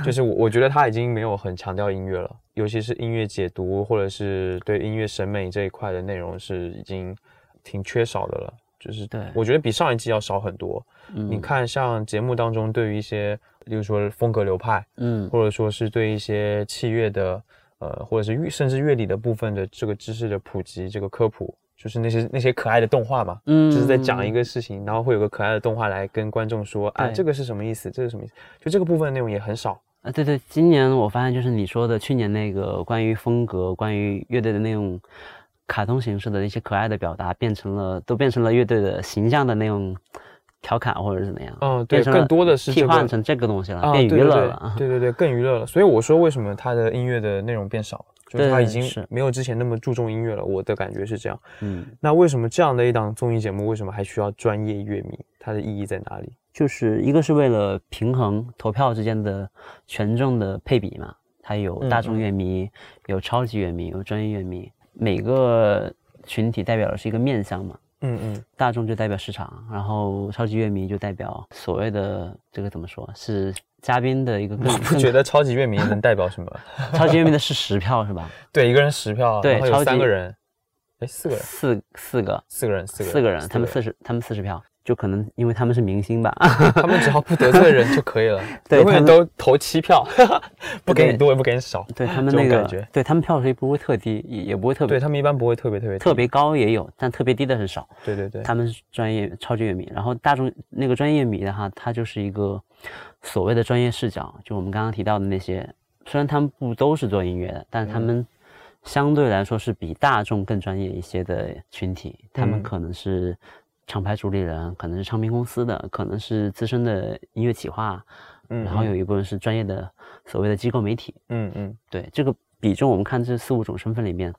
就是我我觉得它已经没有很强调音乐了，尤其是音乐解读或者是对音乐审美这一块的内容是已经挺缺少的了。就是对我觉得比上一季要少很多。嗯你看，像节目当中对于一些，例如说风格流派，嗯或者说是对一些器乐的，呃，或者是乐甚至乐理的部分的这个知识的普及，这个科普，就是那些那些可爱的动画嘛，嗯就是在讲一个事情，然后会有个可爱的动画来跟观众说，啊，这个是什么意思，这是什么意思，就这个部分的内容也很少。啊，对对，今年我发现就是你说的去年那个关于风格、关于乐队的那种卡通形式的一些可爱的表达，变成了都变成了乐队的形象的那种调侃或者是怎么样，嗯，对，更多的是这个替换成这个东西了，啊，变娱乐了。对对对，更娱乐了。所以我说为什么他的音乐的内容变少了，就是他已经是没有之前那么注重音乐了。我的感觉是这样。嗯，那为什么这样的一档综艺节目，为什么还需要专业乐迷？它的意义在哪里？就是一个是为了平衡投票之间的权重的配比嘛，它有嗯大众乐迷，有超级乐迷，有专业乐迷，每个群体代表的是一个面向嘛。嗯嗯，大众就代表市场，然后超级乐迷就代表所谓的这个怎么说是嘉宾的一个更我不觉得超级乐迷能代表什么。(laughs) 超级乐迷的是十票是吧？对，一个人十票，对超级三个人，哎，四个人，四四个四个人，四个人，四个人，他们四十他们四十票，就可能因为他们是明星吧，(laughs) 他们只要不得罪人就可以了，(laughs) 对永远他们都投七票，不给你多也不给你少。对他们那个感觉对他们票数也不会特低，也也不会特别对他们一般不会特别特别特别高也有，但特别低的很少。对对对，他们是专业超级乐迷，然后大众那个专业迷的话，他就是一个所谓的专业视角，就我们刚刚提到的那些，虽然他们不都是做音乐的，但是他嗯们相对来说是比大众更专业一些的群体，他们嗯可能是厂牌主理人，可能是唱片公司的，可能是资深的音乐企划，嗯然后有一部分是专业的所谓的机构媒体，嗯嗯对这个比重，我们看这四五种身份里面，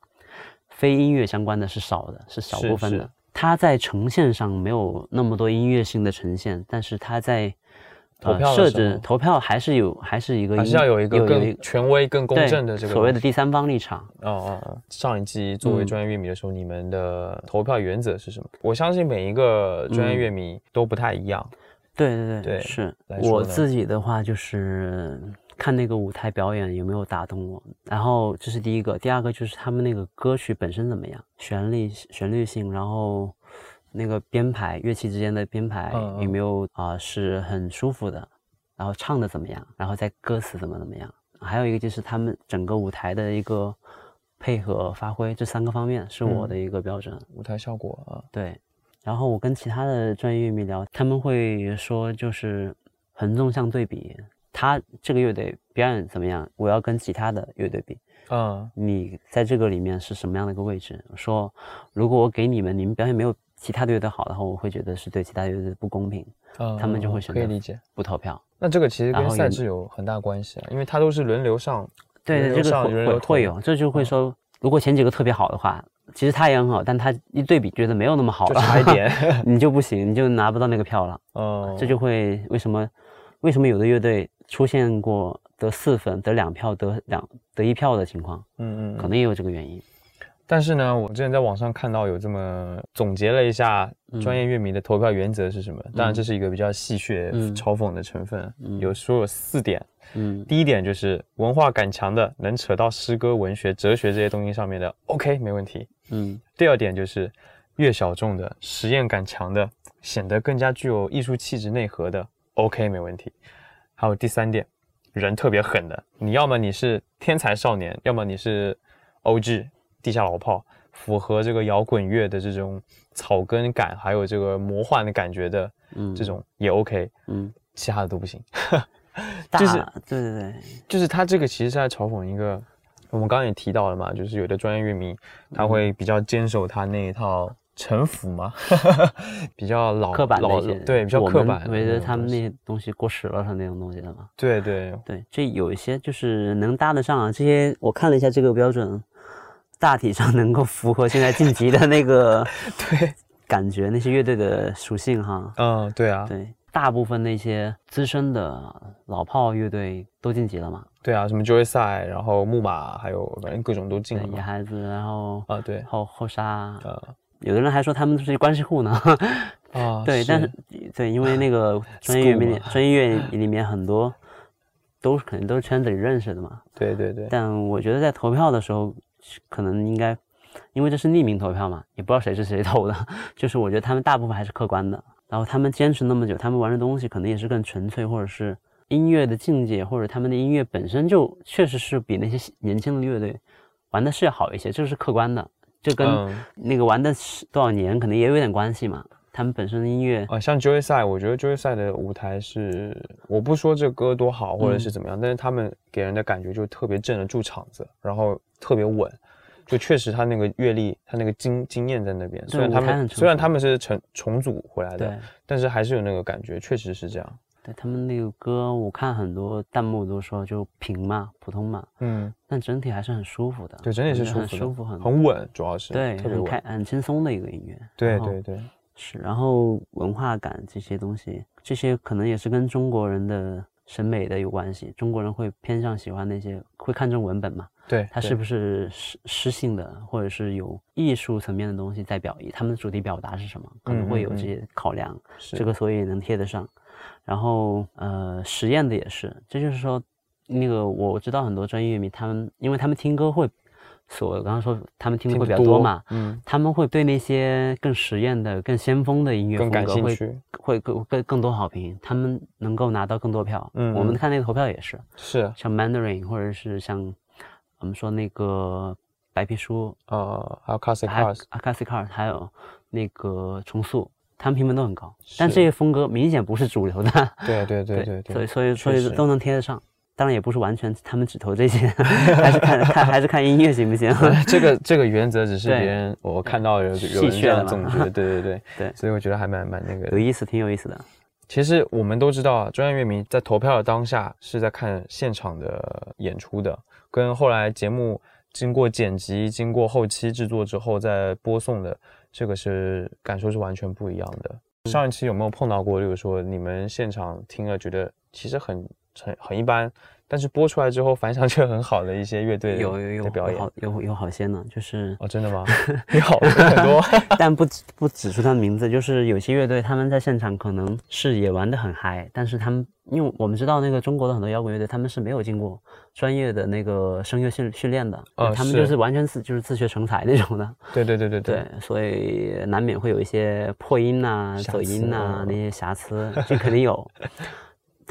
非音乐相关的是少的，是少部分的。它在呈现上没有那么多音乐性的呈现，但是它在投票的设置投票还是有还是一个还是要有一个更权威、更公正的这个所谓的第三方立场。哦哦哦！上一季作为嗯专业乐迷的时候，你们的投票原则是什么？我相信每一个专业乐迷都不太一样，对对对，对是我自己的话就是看那个舞台表演有没有打动我，然后这是第一个，第二个就是他们那个歌曲本身怎么样，旋律旋律性，然后那个编排乐器之间的编排有没有啊、是很舒服的，然后唱的怎么样，然后在歌词怎么怎么样，还有一个就是他们整个舞台的一个配合发挥，这三个方面是我嗯。的一个标准。舞台效果啊，对，然后我跟其他的专业乐迷聊，他们会说就是横纵向对比，他这个乐队表演怎么样，我要跟其他的乐队比，嗯。你在这个里面是什么样的一个位置？说如果我给你们，你们表现没有其他队好的话，我会觉得是对其他乐队不公平，嗯，他们就会嗯选择可以理解。不投票。那这个其实跟赛制有很大关系啊，因为它都是轮流上，对这个会有，这就会嗯说，如果前几个特别好的话，其实他也很好，但他一对比觉得没有那么好差一点。(laughs) 你就不行，你就拿不到那个票了。(laughs) 嗯，这就会为什么为什么有的乐队出现过得四分、得两票、得两得一票的情况，嗯嗯，可能也有这个原因。但是呢，我之前在网上看到有这么总结了一下专业乐迷的投票原则是什么。当然，这是一个比较戏谑、嗯嘲讽的成分。嗯有说有四点，嗯第一点就是文化感强的，能扯到诗歌、文学、哲学这些东西上面的，OK 没问题。嗯第二点就是越小众的、实验感强的，显得更加具有艺术气质内核的，OK 没问题。还有第三点，人特别狠的，你要么你是天才少年，要么你是 OG 地下老炮，符合这个摇滚乐的这种草根感，还有这个魔幻的感觉的嗯，这种也 OK，嗯，其他的都不行。大 (laughs) 就是对对对，就是他这个其实是在嘲讽一个，我们刚刚也提到了嘛，就是有的专业乐迷他会比较坚守他那一套城府嘛，(laughs) 比较老老刻板的一些，对，比较刻板的觉得他们那些东西过时了，他那种东西的嘛。对对。对，这有一些就是能搭得上啊，这些我看了一下这个标准，大体上能够符合现在晋级的那个 (laughs) 对，感觉，那些乐队的属性哈。嗯，对啊，对，大部分那些资深的老炮乐队都晋级了嘛，对啊，什么 Joy 赛，然后木马，还有反正各种都进了，嘛。野孩子，然后啊，对，后后沙，呃有的人还说他们是关系户呢。啊，(laughs) 对，但是对，因为那个 (laughs) 专业里面，专业乐里面很多都是肯定都是圈子里认识的嘛。对对对，但我觉得在投票的时候，可能应该，因为这是匿名投票嘛，也不知道谁是谁投的，(laughs) 就是我觉得他们大部分还是客观的。然后他们坚持那么久，他们玩的东西可能也是更纯粹，或者是音乐的境界，或者他们的音乐本身就确实是比那些年轻的乐队玩的是要好一些，这是客观的。这跟嗯那个玩的是多少年可能也有点关系嘛。他们本身的音乐，啊，像 Joy 赛，我觉得 Joy 赛的舞台是，我不说这歌多好或者是怎么样，但是他们给人的感觉就特别镇得住场子，然后特别稳，就确实他那个阅历，他那个经经验在那边。虽然他们虽然他们是重重组回来的，但是还是有那个感觉，确实是这样。对他们那个歌，我看很多弹幕都说就平嘛，普通嘛，嗯，但整体还是很舒服的。对，整体是很舒服，很很稳，主要是对，特别很开。很轻松的一个音乐。对对对，是，然后文化感这些东西，这些可能也是跟中国人的审美的有关系。中国人会偏向喜欢那些会看重文本嘛，对，对它是不是诗诗性的，或者是有艺术层面的东西在表意，他们的主题表达是什么，可能会有这些考量。是这个所以能贴得上。然后呃，实验的也是，这就是说，那个我知道很多专业乐迷，他们因为他们听歌会，所我刚刚说他们听的会比较多嘛，嗯，他们会对那些更实验的、更先锋的音乐风格会兴趣。会更更更多好评，他们能够拿到更多票。嗯嗯我们看那个投票也是，是，像 Mandarin 或者是像我们说那个白皮书，呃，还有 Classic 还有 Cars，Classic cars，还有那个重塑，他们评分都很高，但这些风格明显不是主流的。对对对对对，所以所以所以都能贴得上。当然也不是完全他们只投这些，(laughs) 还是看看还是看音乐行不行？这个这个原则只是别人我看到有有戏人这样总结，(laughs) 对对对对所以我觉得还蛮蛮那个。有意思，挺有意思的。其实我们都知道啊，专业乐迷在投票的当下是在看现场的演出的，跟后来节目经过剪辑、经过后期制作之后再播送的，这个是感受是完全不一样的。上一期有没有碰到过，例如说你们现场听了觉得其实很很很一般，但是播出来之后反响却很好的一些乐队有有有表演好有有好些呢，就是哦，真的吗？(laughs) 你好很多，(laughs) 但不指不指出他的名字，就是有些乐队他们在现场可能是也玩得很嗨，但是他们因为我们知道那个中国的很多摇滚乐队他们是没有经过专业的那个声乐训训练的，啊他们就是是完全自就是自学成才那种的，(laughs) 对对对对对，所以难免会有一些破音呐、瑕走音呐、疵那些瑕疵，这肯定有。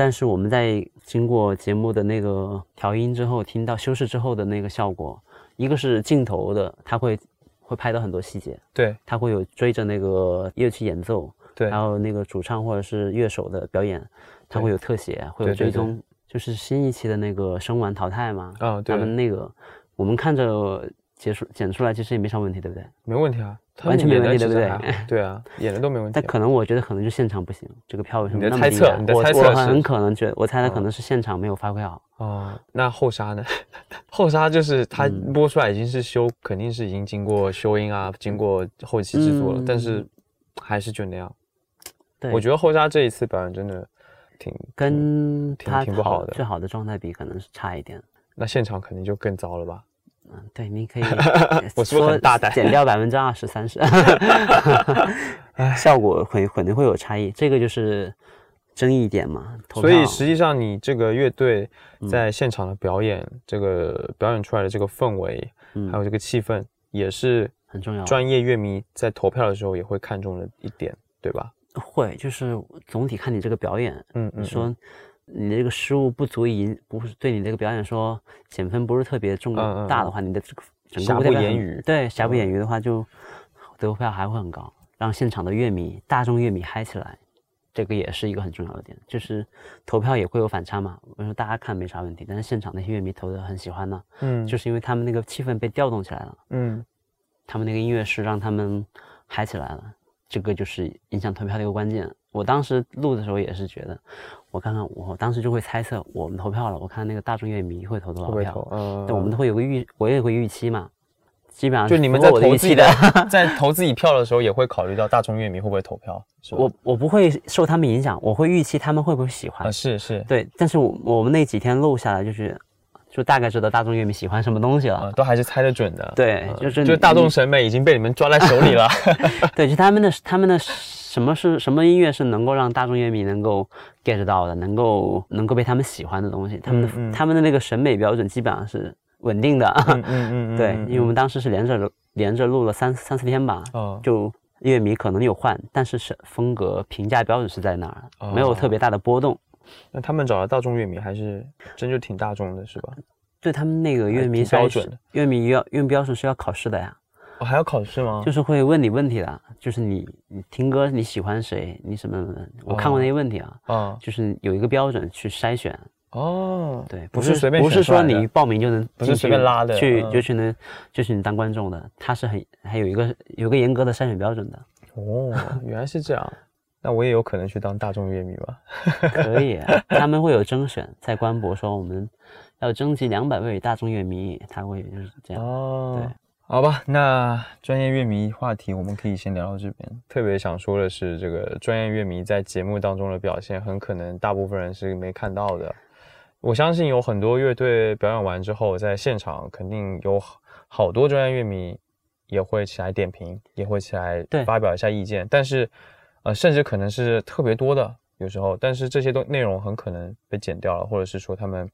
但是我们在经过节目的那个调音之后，听到修饰之后的那个效果，一个是镜头的，它会会拍到很多细节，对。它会有追着那个乐器演奏，对。还有那个主唱或者是乐手的表演，它会有特写，会有对对对追踪，就是新一期的那个生完淘汰嘛，啊，对他，们那个我们看着结束剪出来，其实也没啥问题，对不对？没问题啊，他完全没问题对不对 (laughs) 对啊，演的都没问题啊。但可能我觉得可能就现场不行，这个票为什么你的那么低啊猜测你的我猜测很可能觉得，我猜他可哦能是现场没有发挥好。哦，那后沙呢？(laughs) 后沙就是它嗯播出来已经是修，肯定是已经经过修音啊，经过后期制作了，但是嗯还是就那样。对，我觉得后沙这一次表演真的挺挺跟他挺不好的最好的状态比，可能是差一点。那现场肯定就更糟了吧？嗯，对，您可以 (laughs) 我是很说大胆减掉百分之二十、(laughs) 三十，效果会肯定会有差异，这个就是争议点嘛。所以实际上你这个乐队嗯在现场的表演，这个表演出来的这个氛围，嗯还有这个气氛，也是很重要。专业乐迷在投票的时候也会看重的一点，对吧？会就是总体看你这个表演，嗯嗯，你说你这个失误不足以引，不是对你这个表演说减分不是特别重大的话，你的这个整瑕不掩瑜对瑕不嗯。掩瑜的话，就得票还会很高，让现场的乐迷、大众乐迷嗨起来，这个也是一个很重要的点。就是投票也会有反差嘛，我说大家看没啥问题，但是现场那些乐迷投的很喜欢呢，嗯。就是因为他们那个气氛被调动起来了，嗯。他们那个音乐是让他们嗨起来了，这个就是影响投票的一个关键。我当时录的时候也是觉得，我看看我当时就会猜测，我们投票了，我看那个大众乐迷会投多少票嗯，对，我们都会有个预，我也会预期嘛，基本上就你们在投自己的的，(laughs) 在投自己票的时候，也会考虑到大众乐迷会不会投票，是？我我不会受他们影响，我会预期他们会不会喜欢。啊是是对，但是我我们那几天录下来，就是就大概知道大众乐迷喜欢什么东西了。啊，都还是猜得准的。对嗯就是你就大众审美已经被你们抓在手里了。(laughs) 对，就他们的他们的什么是什么音乐是能够让大众乐迷能够 get 到的，能够能够被他们喜欢的东西，他们的、他们的那个审美标准基本上是稳定的。嗯嗯嗯，(laughs) 对，嗯因为我们当时是连着连着录了三三四天吧，哦就乐迷可能有换，但是是风格评价标准是在那儿，没有特别大的波动。那他们找的大众乐迷还是真就挺大众的，是吧？对他们那个乐迷挺标准的乐迷要乐迷标准是要考试的呀，哦，还要考试吗？就是会问你问题的，就是你你听歌你喜欢谁，你什么什么，我看过那些问题啊，啊就是有一个标准去筛选，哦，对，不是是随便不是说你报名就能不是随便拉的去嗯就去能就是你当观众的，他是很还有一个有一个严格的筛选标准的，哦，原来是这样。那我也有可能去当大众乐迷吧？(laughs) 可以，他们会有征选，在官博说我们要征集两百位大众乐迷，他会就是这样，哦，对，好吧，那专业乐迷话题我们可以先聊到这边。特别想说的是，这个专业乐迷在节目当中的表现，很可能大部分人是没看到的。我相信有很多乐队表演完之后，在现场肯定有好好多专业乐迷也会起来点评，也会起来对发表一下意见，但是呃，甚至可能是特别多的，有时候，但是这些都内容很可能被剪掉了，或者是说他们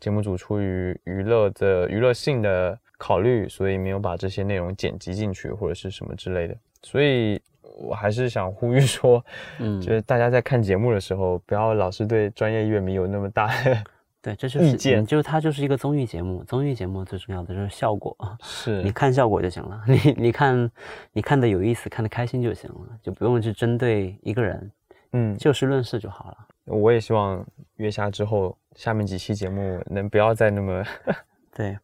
节目组出于娱乐的娱乐性的考虑，所以没有把这些内容剪辑进去，或者是什么之类的。所以我还是想呼吁说，嗯就是大家在看节目的时候，不要老是对专业乐迷有那么大的对，这就是就是它就是一个综艺节目，综艺节目最重要的就是效果，是你看效果就行了，(laughs) 你你看你看的有意思，看的开心就行了，就不用去针对一个人，嗯，就事论事就好了。我也希望月下之后下面几期节目能不要再那么 (laughs) 对，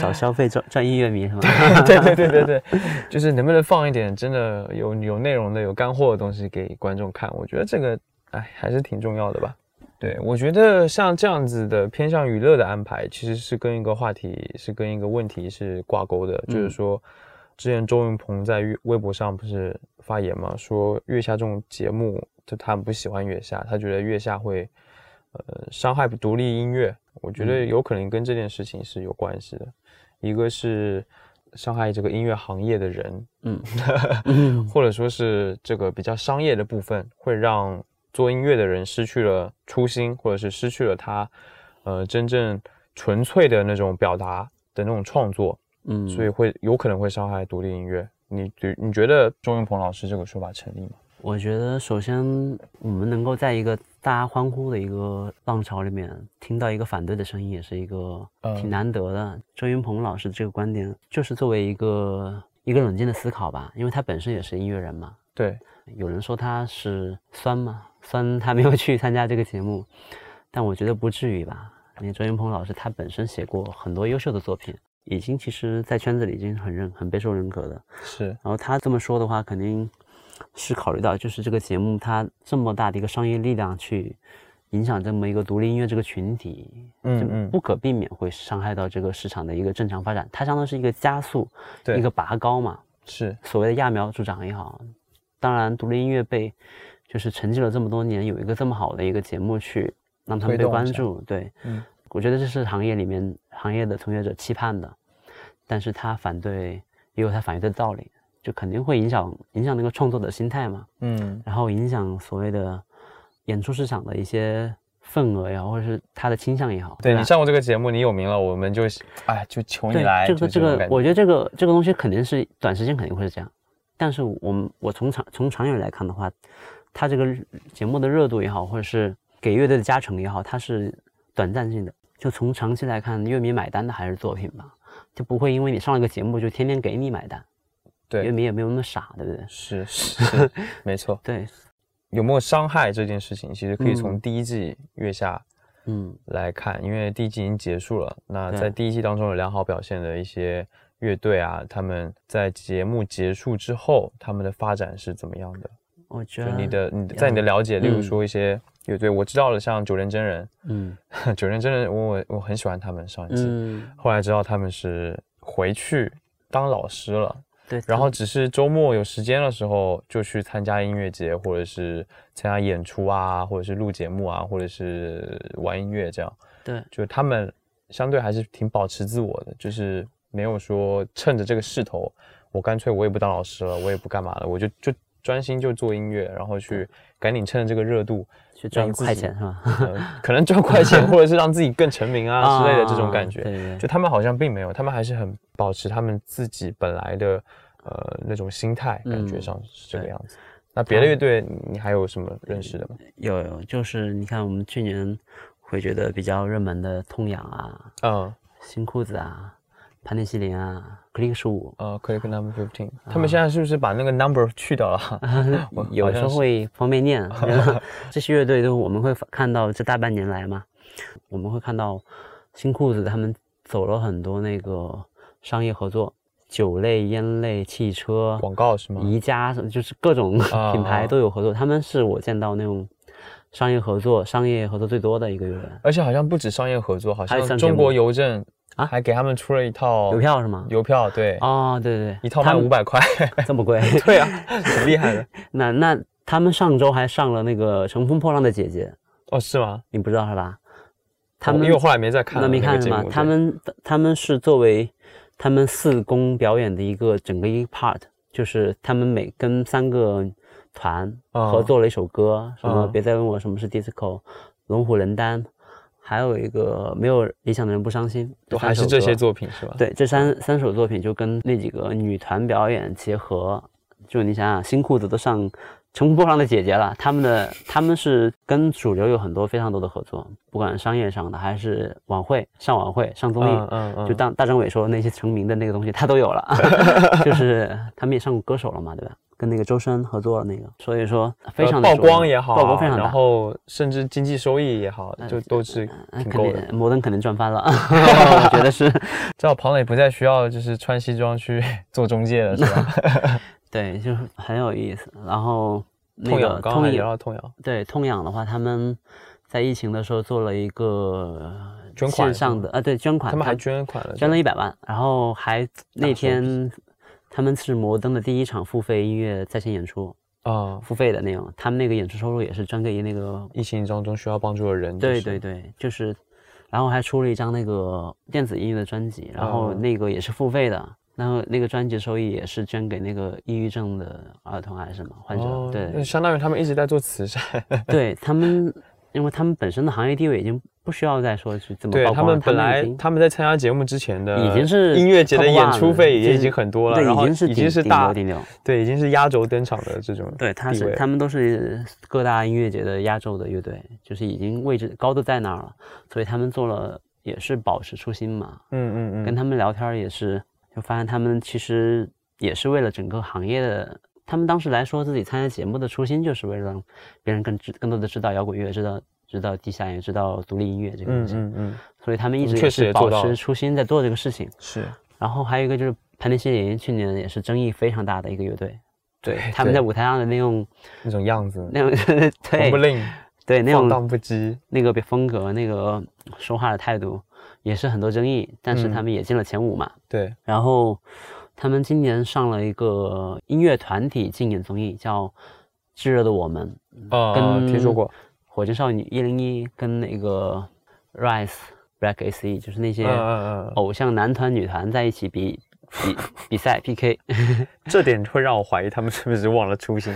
少消费赚赚音乐迷是吗？(laughs) 对对对对对，就是能不能放一点真的有有内容的、有干货的东西给观众看？我觉得这个哎还是挺重要的吧。对，我觉得像这样子的偏向娱乐的安排，其实是跟一个话题、是跟一个问题是挂钩的，就是说，之前周云鹏在微微博上不是发言嘛，说月下这种节目，就他很不喜欢月下，他觉得月下会呃伤害独立音乐，我觉得有可能跟这件事情是有关系的。一个是伤害这个音乐行业的人，(laughs) 嗯，或者说是这个比较商业的部分，会让做音乐的人失去了初心，或者是失去了他呃真正纯粹的那种表达的那种创作，嗯，所以会有可能会伤害独立音乐。你觉你觉得周云鹏老师这个说法成立吗？我觉得首先我们能够在一个大家欢呼的一个浪潮里面听到一个反对的声音，也是一个挺难得的。周云鹏老师这个观点就是作为一个一个冷静的思考吧，因为他本身也是音乐人嘛。对，有人说他是酸嘛，酸他没有去参加这个节目，(laughs) 但我觉得不至于吧。因为周云鹏老师他本身写过很多优秀的作品。已经其实，在圈子里已经很认、很备受认可的。是，然后他这么说的话，肯定是考虑到，就是这个节目它这么大的一个商业力量去影响这么一个独立音乐这个群体，嗯嗯，不可避免会伤害到这个市场的一个正常发展。它相当是一个加速，一个拔高嘛。是，所谓的揠苗助长也好。当然，独立音乐被就是沉寂了这么多年，有一个这么好的一个节目去让他们被关注，对，嗯。我觉得这是行业里面行业的从业者期盼的，但是他反对也有他反对的道理，就肯定会影响影响那个创作的心态嘛，嗯，然后影响所谓的演出市场的一些份额呀，或者是他的倾向也好。对你上过这个节目，你有名了，我们就哎就求你来。这个这个，我觉得这个这个东西肯定是短时间肯定会是这样，但是我们我从长从长远来看的话，他这个节目的热度也好，或者是给乐队的加成也好，它是短暂性的。就从长期来看，乐迷买单的还是作品吧，就不会因为你上了个节目就天天给你买单。对，乐迷也没有那么傻，对不对？是是，(laughs) 没错。对，有没有伤害这件事情，其实可以从第一季月下嗯来看，因为第一季已经结束了。那在第一季当中有良好表现的一些乐队啊，他们在节目结束之后，他们的发展是怎么样的？我觉得你的你在你的了解，例如说一些。乐队我知道了，像九人真人，嗯，(laughs) 九人真人，我我我很喜欢他们上一季，后来知道他们是回去当老师了，对，然后只是周末有时间的时候就去参加音乐节，或者是参加演出啊，或者是录节目啊，或者是玩音乐这样，对，就他们相对还是挺保持自我的，就是没有说趁着这个势头，我干脆我也不当老师了，我也不干嘛了，我就就专心就做音乐，然后去赶紧趁着这个热度。去赚快钱是吧？可能赚快钱，(laughs) 或者是让自己更成名啊之类的这种感觉。就他们好像并没有，他们还是很保持他们自己本来的呃那种心态，感觉上是这个样子。那别的乐队你还有什么认识的吗？有有，就是你看我们去年会觉得比较热门的痛痒啊，嗯，新裤子啊。盘尼西林啊，Click 十五，呃，Click Number Fifteen，他们现在是不是把那个 Number 去掉了？(laughs) 有时候会方便念。(laughs) 这些乐队都我们会看到，这大半年来嘛，我们会看到新裤子他们走了很多那个商业合作，酒类、烟类、汽车广告是吗？宜家就是各种品牌都有合作，他们是我见到那种商业合作、商业合作最多的一个乐队。而且好像不止商业合作，好像中国邮政。啊，还给他们出了一套邮票是吗？邮票，对，哦，对对对，一套卖五百块，(laughs) 这么贵？(laughs) 对啊，挺厉害的。(laughs) 那那他们上周还上了那个《乘风破浪的姐姐》哦，是吗？你不知道是吧？他们因为后来没再看，那没看是吗？他们他们是作为他们四公表演的一个整个一 part，就是他们每跟三个团合作了一首歌，什么别再问我什么是 disco，龙虎人丹。还有一个没有理想的人不伤心，都还是这些作品是吧？对，这三三首作品就跟那几个女团表演结合，就你想想，新裤子都上《乘风破浪的姐姐》了，他们的他们是跟主流有很多非常多的合作，不管商业上的还是晚会上晚会上综艺，嗯嗯，就当大张伟说那些成名的那个东西他都有了，(laughs) 就是他们也上过歌手了嘛，对吧？跟那个周深合作那个，所以说非常的曝光也好，曝光非常大，然后甚至经济收益也好，就都是挺够的。摩登肯定赚翻了，(laughs) 我觉得是。这样庞磊不再需要就是穿西装去 (laughs) 做中介了，是吧？(laughs) 对，就很有意思。然后痛痒，痛痒，痛痒。对，痛痒的话，他们在疫情的时候做了一个线上的啊，对，捐款，他们还捐款了，捐了一百万，然后还那天。他们是摩登的第一场付费音乐在线演出，啊，付费的那种，他们那个演出收入也是专给那个疫情当中需要帮助的人。对对对，就是，然后还出了一张那个电子音乐的专辑，然后那个也是付费的，然后那个专辑收益也是捐给那个抑郁症的儿童还是什么患者。对，相当于他们一直在做慈善。对他们。因为他们本身的行业地位已经不需要再说是怎么对他们本来他们在参加节目之前的已经是音乐节的演出费也已经很多了，对，已经是已经是大顶流，对，已经是压轴登场的这种。对，他是他们都是各大音乐节的压轴的乐队，就是已经位置高的在那儿了，所以他们做了也是保持初心嘛。嗯嗯嗯。跟他们聊天也是，就发现他们其实也是为了整个行业的。他们当时来说自己参加节目的初心，就是为了让别人更知更多的知道摇滚乐，知道。知道地下也知道独立音乐这个东西，嗯嗯嗯，所以他们一直也是保持初心在做这个事情。是，然后还有一个就是盘尼西林，去年也是争议非常大的一个乐队。对，他们在舞台上的那种那种样子，那种 (laughs) 对，不吝，对那种放荡不羁，那个风格，那个说话的态度也是很多争议，但是他们也进了前五嘛。对，然后他们今年上了一个音乐团体竞演综艺，叫《炙热的我们》，啊，听说过。火箭少女一零一跟那个 Rise Black SE，就是那些偶像男团女团在一起比比 (laughs) 比赛 PK，(laughs) 这点会让我怀疑他们是不是忘了初心，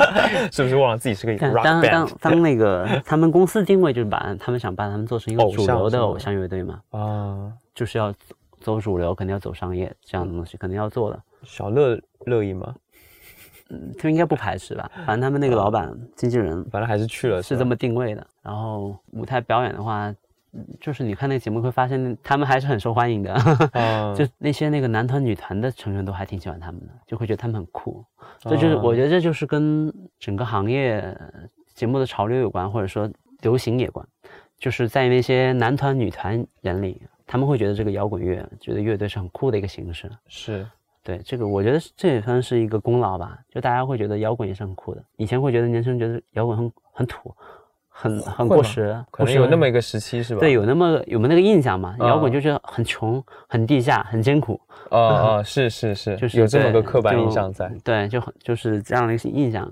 (laughs) 是不是忘了自己是个 rock band？当当当那个他们公司定位就是把他们想把他们做成一个主流的偶像乐队嘛，啊，就是要走主流，肯定要走商业这样的东西，肯定要做的。小乐乐意吗？嗯，他应该不排斥吧？反正他们那个老板、经纪人，反正还是去了，是这么定位的。然后舞台表演的话，就是你看那个节目会发现，他们还是很受欢迎的。(laughs) 就那些那个男团、女团的成员都还挺喜欢他们的，就会觉得他们很酷。这就是我觉得这就是跟整个行业节目的潮流有关，或者说流行也关。就是在那些男团、女团眼里，他们会觉得这个摇滚乐，觉得乐队是很酷的一个形式。是。对这个，我觉得这也算是一个功劳吧。就大家会觉得摇滚也是很酷的。以前会觉得年轻人觉得摇滚很很土，很很过时，可能有那么一个时期是吧？对，有那么有没有那个印象嘛？摇滚就是很穷、很地下、很艰苦。啊啊，是是是，就是有这么个刻板印象在。对，就很就是这样的一个印象，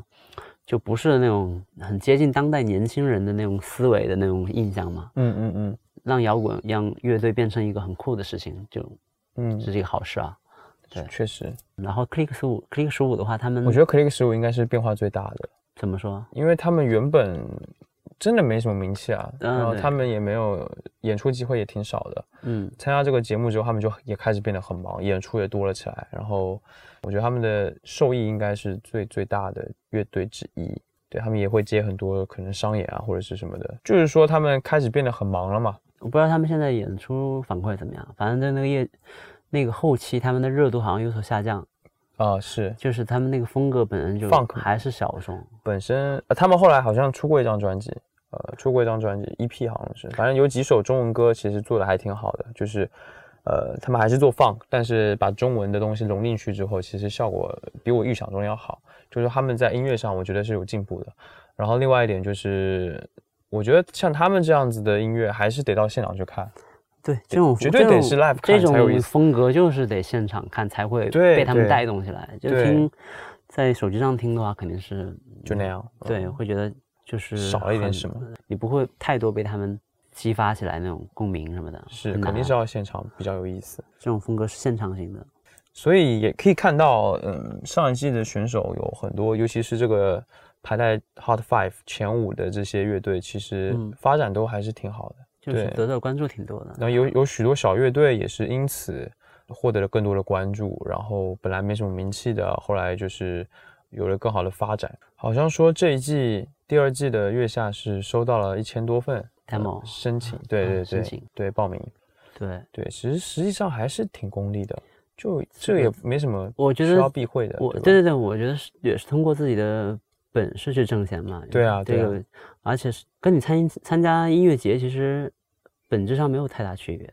就不是那种很接近当代年轻人的那种思维的那种印象嘛。嗯嗯嗯，让摇滚让乐队变成一个很酷的事情，就嗯，是一个好事啊。对，确实。然后 Click 十五，Click 十五的话，他们我觉得 Click 十五应该是变化最大的。怎么说？因为他们原本真的没什么名气啊，然后他们也没有演出机会，也挺少的。嗯，参加这个节目之后，他们就也开始变得很忙，演出也多了起来。然后我觉得他们的受益应该是最最大的乐队之一。对他们也会接很多可能商演啊或者是什么的，就是说他们开始变得很忙了嘛。我不知道他们现在演出反馈怎么样，反正在那个业。那个后期他们的热度好像有所下降，啊是，就是他们那个风格本身就还是小众，本身呃他们后来好像出过一张专辑，呃出过一张专辑 EP 好像是，反正有几首中文歌其实做的还挺好的，就是呃他们还是做 funk，但是把中文的东西融进去之后，其实效果比我预想中要好，就是他们在音乐上我觉得是有进步的。然后另外一点就是，我觉得像他们这样子的音乐还是得到现场去看。对，这种绝对得是 live 这种风格就是得现场看才会被他们带动起来。就听在手机上听的话，肯定是就那样。对，会觉得就是少了一点什么，你不会太多被他们激发起来那种共鸣什么的。是，肯定是要现场比较有意思。这种风格是现场型的，所以也可以看到，嗯，上一季的选手有很多，尤其是这个排在 Hot Five 前五的这些乐队，其实发展都还是挺好的。就是得到关注挺多的，然后有有许多小乐队也是因此获得了更多的关注，然后本来没什么名气的，后来就是有了更好的发展。好像说这一季第二季的月下是收到了一千多份 demo 申请，对对对，对报名，对。对，其实实际上还是挺功利的，就这也没什么，我觉得需要避讳的，我对对对，我觉得是也是通过自己的本事去挣钱嘛，对啊，这个而且是跟你参参加音乐节其实。本质上没有太大区别，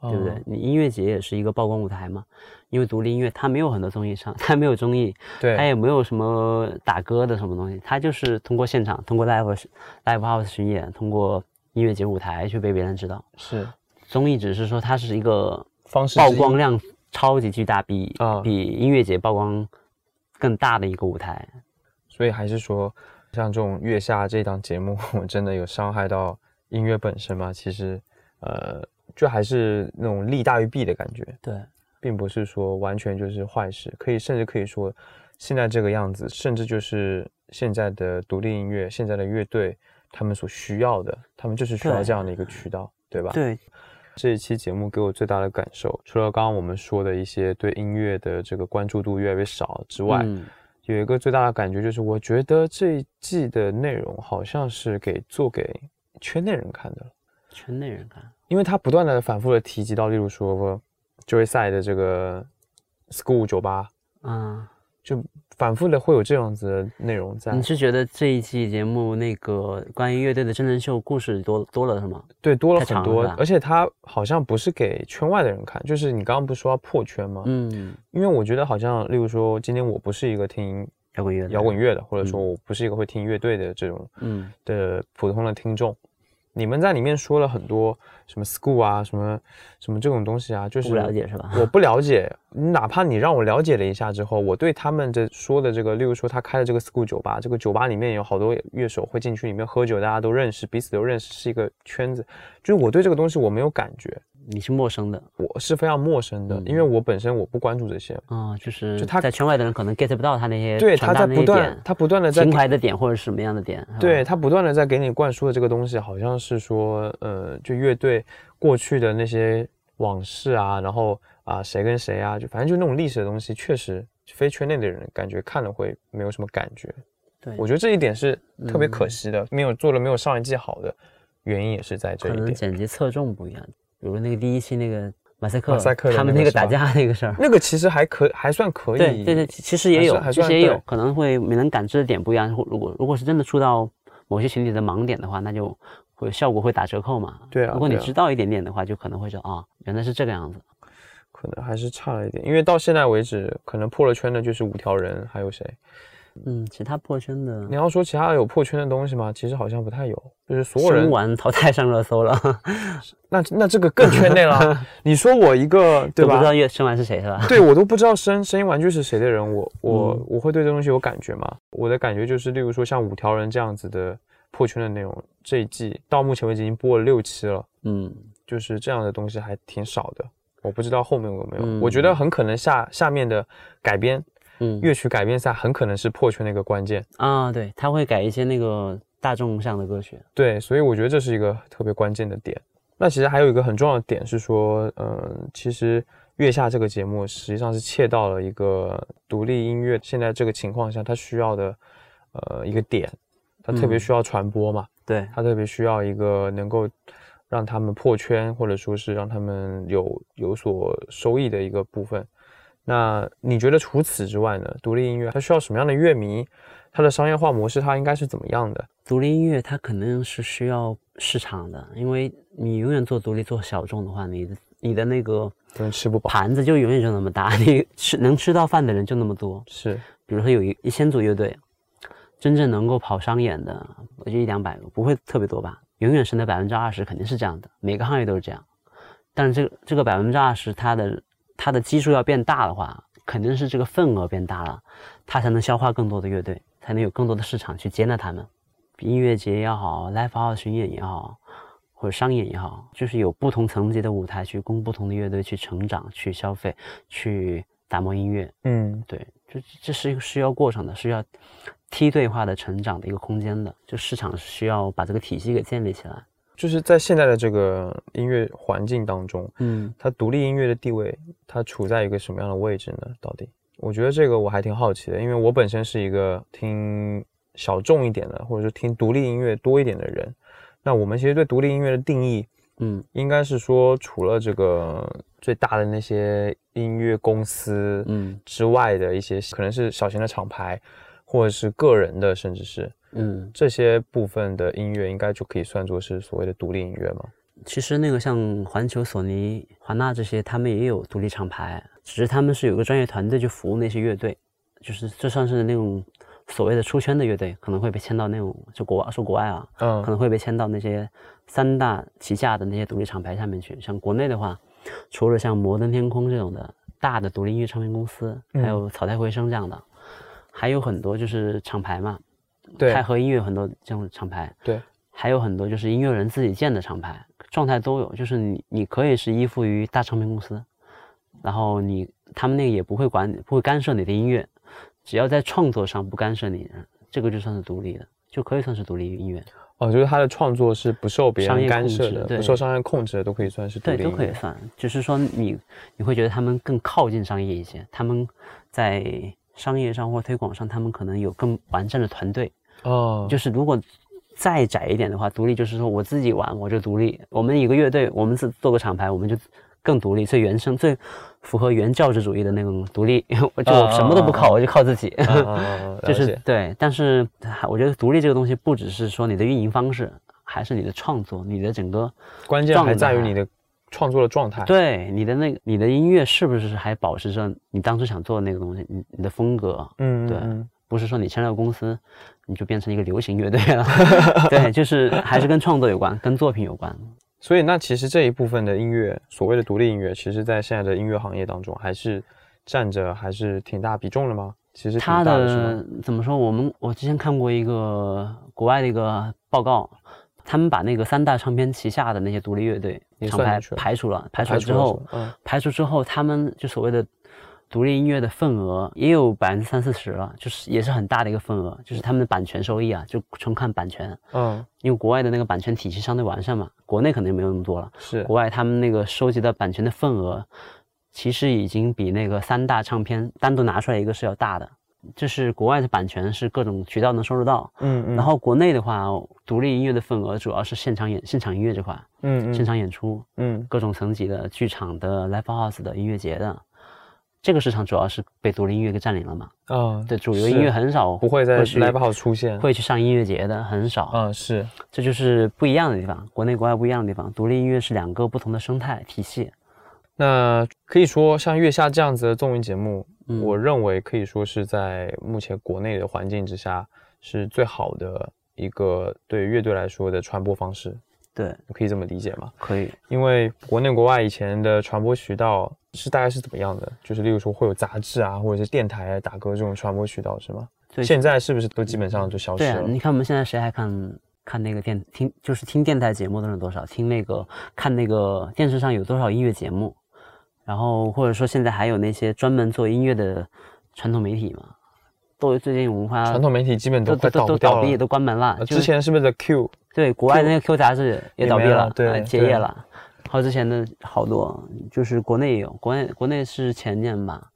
对不对？你音乐节也是一个曝光舞台嘛，因为独立音乐它没有很多综艺上，它没有综艺，对，它也没有什么打歌的什么东西，它就是通过现场，通过 live live house 巡演，通过音乐节舞台去被别人知道。是综艺只是说它是一个方式，曝光量超级巨大，比比音乐节曝光更大的一个舞台。所以还是说，像这种月下这档节目，(laughs) 真的有伤害到音乐本身吗？其实，呃，就还是那种利大于弊的感觉。对，并不是说完全就是坏事，可以甚至可以说，现在这个样子，甚至就是现在的独立音乐，现在的乐队，他们所需要的，他们就是需要这样的一个渠道，对吧？对。这一期节目给我最大的感受，除了刚刚我们说的一些对音乐的这个关注度越来越少之外，有一个最大的感觉就是，我觉得这一季的内容好像是给做给圈内人看的，圈内人看，因为他不断的反复的提及到，例如说 Joyside 的这个 School 酒吧，啊，就。反复的会有这样子的内容在。你是觉得这一期节目那个关于乐队的真人秀故事多多了是吗？对，多了很多，而且它好像不是给圈外的人看，就是你刚刚不是说要破圈吗？嗯，因为我觉得好像，例如说今天我不是一个听摇滚乐摇滚乐的，或者说我不是一个会听乐队的这种嗯的普通的听众。你们在里面说了很多什么 school 啊，什么什么这种东西啊，就是不了解是吧？我不了解，哪怕你让我了解了一下之后，我对他们的说的这个，例如说他开的这个 school 酒吧，这个酒吧里面有好多乐手会进去里面喝酒，大家都认识，彼此都认识，是一个圈子，就是我对这个东西我没有感觉。你是陌生的，我是非常陌生的，因为我本身我不关注这些。啊，就是就他在圈外的人可能 get 不到他那些对他在不断他不断的在情怀的点或者什么样的点，对他不断的在给你灌输的这个东西，好像是说呃，就乐队过去的那些往事啊，然后啊谁跟谁啊，就反正就那种历史的东西，确实非圈内的人感觉看了会没有什么感觉。对，我觉得这一点是特别可惜的，没有做的没有上一季好的原因也是在这一点，可能剪辑侧重不一样。比如那个第一期那个马赛克，马赛克他们那个打架那个事儿，那个其实还可还算可以。对对对，其实也有，其实也有可能会没能感知的点不一样。如果如果是真的触到某些群体的盲点的话，那就会效果会打折扣嘛。对啊。如果你知道一点点的话，就可能会说啊，原来是这个样子。可能还是差了一点，因为到现在为止，可能破了圈的就是五条人，还有谁？嗯，其他破圈的，你要说其他有破圈的东西吗？其实好像不太有，就是所有人玩淘汰上热搜了。那那这个更圈内了。(laughs) 你说我一个对吧？不知道生完是谁是吧？对我都不知道声声音玩具是谁的人，我 (laughs) 我我会对这东西有感觉吗？我的感觉就是，例如说像五条人这样子的破圈的内容，这一季到目前为止已经播了六期了。嗯，就是这样的东西还挺少的。我不知道后面有没有，我觉得很可能下下面的改编。嗯，乐曲改编赛很可能是破圈的一个关键啊，对，他会改一些那个大众向的歌曲，对，所以我觉得这是一个特别关键的点。那其实还有一个很重要的点是说，嗯，其实月下这个节目实际上是切到了一个独立音乐现在这个情况下它需要的呃一个点，它特别需要传播嘛，对，它特别需要一个能够让他们破圈或者说是让他们有有所收益的一个部分。那你觉得除此之外呢？独立音乐它需要什么样的乐迷？它的商业化模式它应该是怎么样的？独立音乐它肯定是需要市场的，因为你永远做独立做小众的话，你的你的那个吃不饱盘子就永远就那么大，你吃能吃到饭的人就那么多。是，比如说有一一千组乐队，真正能够跑商演的，我就一两百个，不会特别多吧？永远是那百分之二十，肯定是这样的，每个行业都是这样。但是这个这个百分之二十，它的它的基数要变大的话，肯定是这个份额变大了，它才能消化更多的乐队，才能有更多的市场去接纳他们。音乐节也好，live house 巡演也好，或者商演也好，就是有不同层级的舞台去供不同的乐队去成长、去消费、去打磨音乐。嗯，对，这这是一个需要过程的，是要梯队化的成长的一个空间的，就市场需要把这个体系给建立起来。就是在现在的这个音乐环境当中，嗯，它独立音乐的地位，它处在一个什么样的位置呢？到底，我觉得这个我还挺好奇的，因为我本身是一个听小众一点的，或者说听独立音乐多一点的人。那我们其实对独立音乐的定义，嗯，应该是说，除了这个最大的那些音乐公司，嗯之外的一些，可能是小型的厂牌，或者是个人的，甚至是。嗯，这些部分的音乐应该就可以算作是所谓的独立音乐吗？其实那个像环球、索尼、华纳这些，他们也有独立厂牌，只是他们是有个专业团队去服务那些乐队，就是就算是那种所谓的出圈的乐队，可能会被签到那种就国外说国外啊，嗯，可能会被签到那些三大旗下的那些独立厂牌下面去。像国内的话，除了像摩登天空这种的大的独立音乐唱片公司，还有草台回声这样的。还有很多就是厂牌嘛，对泰和音乐有很多这种厂牌，对，还有很多就是音乐人自己建的厂牌，状态都有。就是你你可以是依附于大唱片公司，然后你他们那个也不会管你，不会干涉你的音乐，只要在创作上不干涉你，这个就算是独立的，就可以算是独立音乐。哦，就是他的创作是不受别人干涉的，对不受商业控制的，都可以算是独对，立音乐。都可以算。只是说你你会觉得他们更靠近商业一些，他们在商业上或推广上，他们可能有更完善的团队。哦，就是如果再窄一点的话，独立就是说我自己玩我就独立，我们一个乐队，我们自做个厂牌，我们就更独立，最原生、最符合原教旨主义的那种独立。(laughs) 我就什么都不靠，我就靠自己。(laughs) 就是对，但是我觉得独立这个东西不只是说你的运营方式，还是你的创作，你的整个关键还在于你的。创作的状态。对你的那个你的音乐是不是还保持着你当时想做的那个东西，你你的风格，嗯，嗯，对。嗯不是说你签了公司你就变成一个流行乐队了，(laughs) 对，就是还是跟创作有关，跟作品有关。所以那其实这一部分的音乐，所谓的独立音乐，其实在现在的音乐行业当中，还是占着还是挺大比重的吗？其实挺它大的？怎么说？我们我之前看过一个国外的一个报告，他们把那个三大唱片旗下的那些独立乐队厂牌排除了，排除了之排除了后嗯，排除之后，他们就所谓的独立音乐的份额也有百分之三四十了，就是也是很大的一个份额，就是他们的版权收益啊，就纯看版权，嗯，因为国外的那个版权体系相对完善嘛，国内可能没有那么多了。是。国外他们那个收集的版权的份额，其实已经比那个三大唱片单独拿出来一个是要大的。就是国外的版权是各种渠道能收得到，嗯嗯，然后国内的话，独立音乐的份额主要是现场演现场音乐这块，嗯嗯。现场演出，嗯。各种层级的剧场的、live house 的音乐节的，这个市场主要是被独立音乐给占领了嘛。啊，对，主流音乐很少不会在去 live house 出现。会去上音乐节的很少，嗯，是这就是不一样的地方，国内国外不一样的地方。独立音乐是两个不同的生态体系。那可以说，像《月下》这样子的综艺节目，嗯我认为可以说是在目前国内的环境之下是最好的一个对乐队来说的传播方式，对，可以这么理解吗？可以。因为国内国外以前的传播渠道是大概是怎么样的？就是例如说会有杂志啊，或者是电台、打歌这种传播渠道是吗？对现在是不是都基本上就消失对啊，了？你看我们现在谁还看看那个电听，就是听电台节目的人多少？听那个看那个电视上有多少音乐节目？然后或者说现在还有那些专门做音乐的传统媒体嘛？都最近文化传统媒体基本都快倒闭，都关门了。之前是不是 The Q？对国外的那个 Q 杂志也也倒闭了，了对呃结业了。还有之前的好多，就是国内也有，国内国内是前年吧，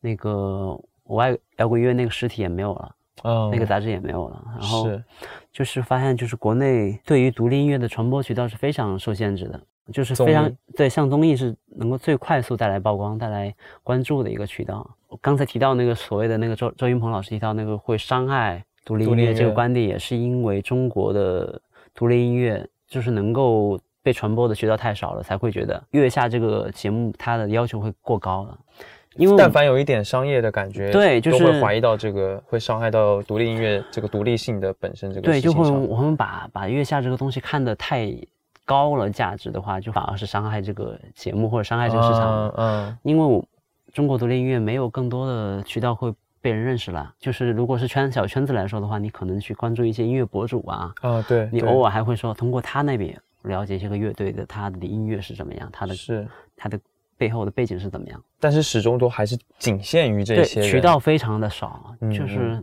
那个我爱摇滚乐那个实体也没有了，嗯，那个杂志也没有了。然后是就是发现，就是国内对于独立音乐的传播渠道是非常受限制的，就是非常对，像综艺是能够最快速带来曝光、带来关注的一个渠道。刚才提到那个所谓的那个周周云鹏老师提到那个会伤害独立音音乐这个观点，也是因为中国的独立音乐就是能够被传播的渠道太少了，才会觉得《月下》这个节目它的要求会过高了。因为但凡有一点商业的感觉，对就是会怀疑到这个会伤害到独立音乐这个独立性的本身这个对，就会我们把把月下这个东西看得太高了价值的话，就反而是伤害这个节目或者伤害这个市场。嗯嗯因为我中国独立音乐没有更多的渠道会被人认识了。就是如果是圈小圈子来说的话，你可能去关注一些音乐博主啊，啊，对，你偶尔还会说通过他那边了解这个乐队的他的音乐是怎么样，他的是，他的背后的背景是怎么样。但是始终都还是仅限于这，些人渠道非常的少，嗯就是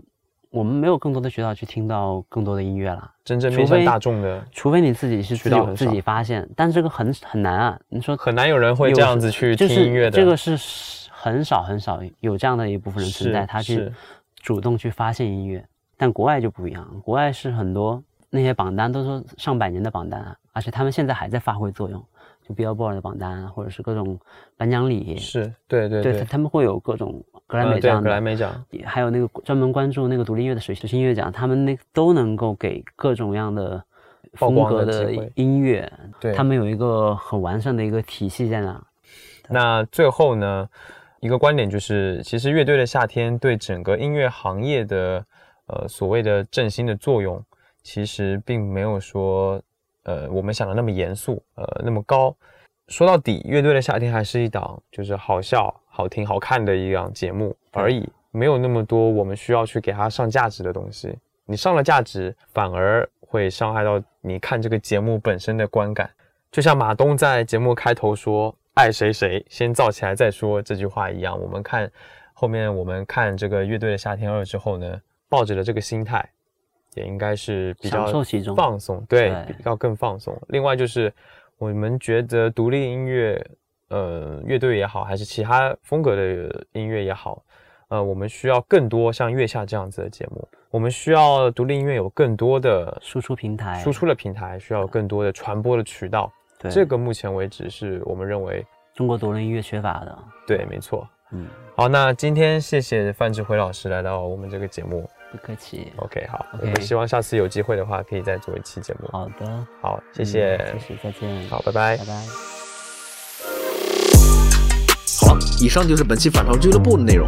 我们没有更多的渠道去听到更多的音乐了。真正面向大众的，除非你自己是自己自渠道很少己发现，但这个很很难啊。你说很难有人会这样子去听音乐的。是这个是很少很少有这样的一部分人存在，他去主动去发现音乐。但国外就不一样，国外是很多那些榜单都是上百年的榜单啊，而且他们现在还在发挥作用，就 Billboard 的榜单啊，或者是各种颁奖礼，是，对对对，他们会有各种格莱美这样的格莱美奖，还有那个专门关注那个独立音乐的水水星音乐奖，他们那都能够给各种样的风格的音乐，对。他们有一个很完善的一个体系在那。那最后呢，一个观点就是，其实乐队的夏天对整个音乐行业的呃所谓的振兴的作用，其实并没有说呃我们想的那么严肃，呃那么高。说到底，乐队的夏天还是一档就是好笑、好听、好看的一档节目而已。没有那么多我们需要去给它上价值的东西。你上了价值，反而会伤害到你看这个节目本身的观感。就像马东在节目开头说“爱谁谁先造起来再说”这句话一样，我们看后面，我们看这个乐队的夏天二之后呢，抱着的这个心态，也应该是比较放松，对，对比较更放松。另外就是我们觉得独立音乐，呃，乐队也好，还是其他风格的音乐也好，呃，我们需要更多像月下这样子的节目，我们需要独立音乐有更多的输出平台输出的平台，需要有更多的传播的渠道。对这个目前为止是我们认为中国独立音乐缺乏的。对，没错。嗯，好，那今天谢谢范志辉老师来到我们这个节目。不客气。OK，好我们希望下次有机会的话，可以再做一期节目。好的，好，谢谢，嗯谢谢，再见。好，拜拜拜。拜。好了，以上就是本期反潮俱乐部的内容。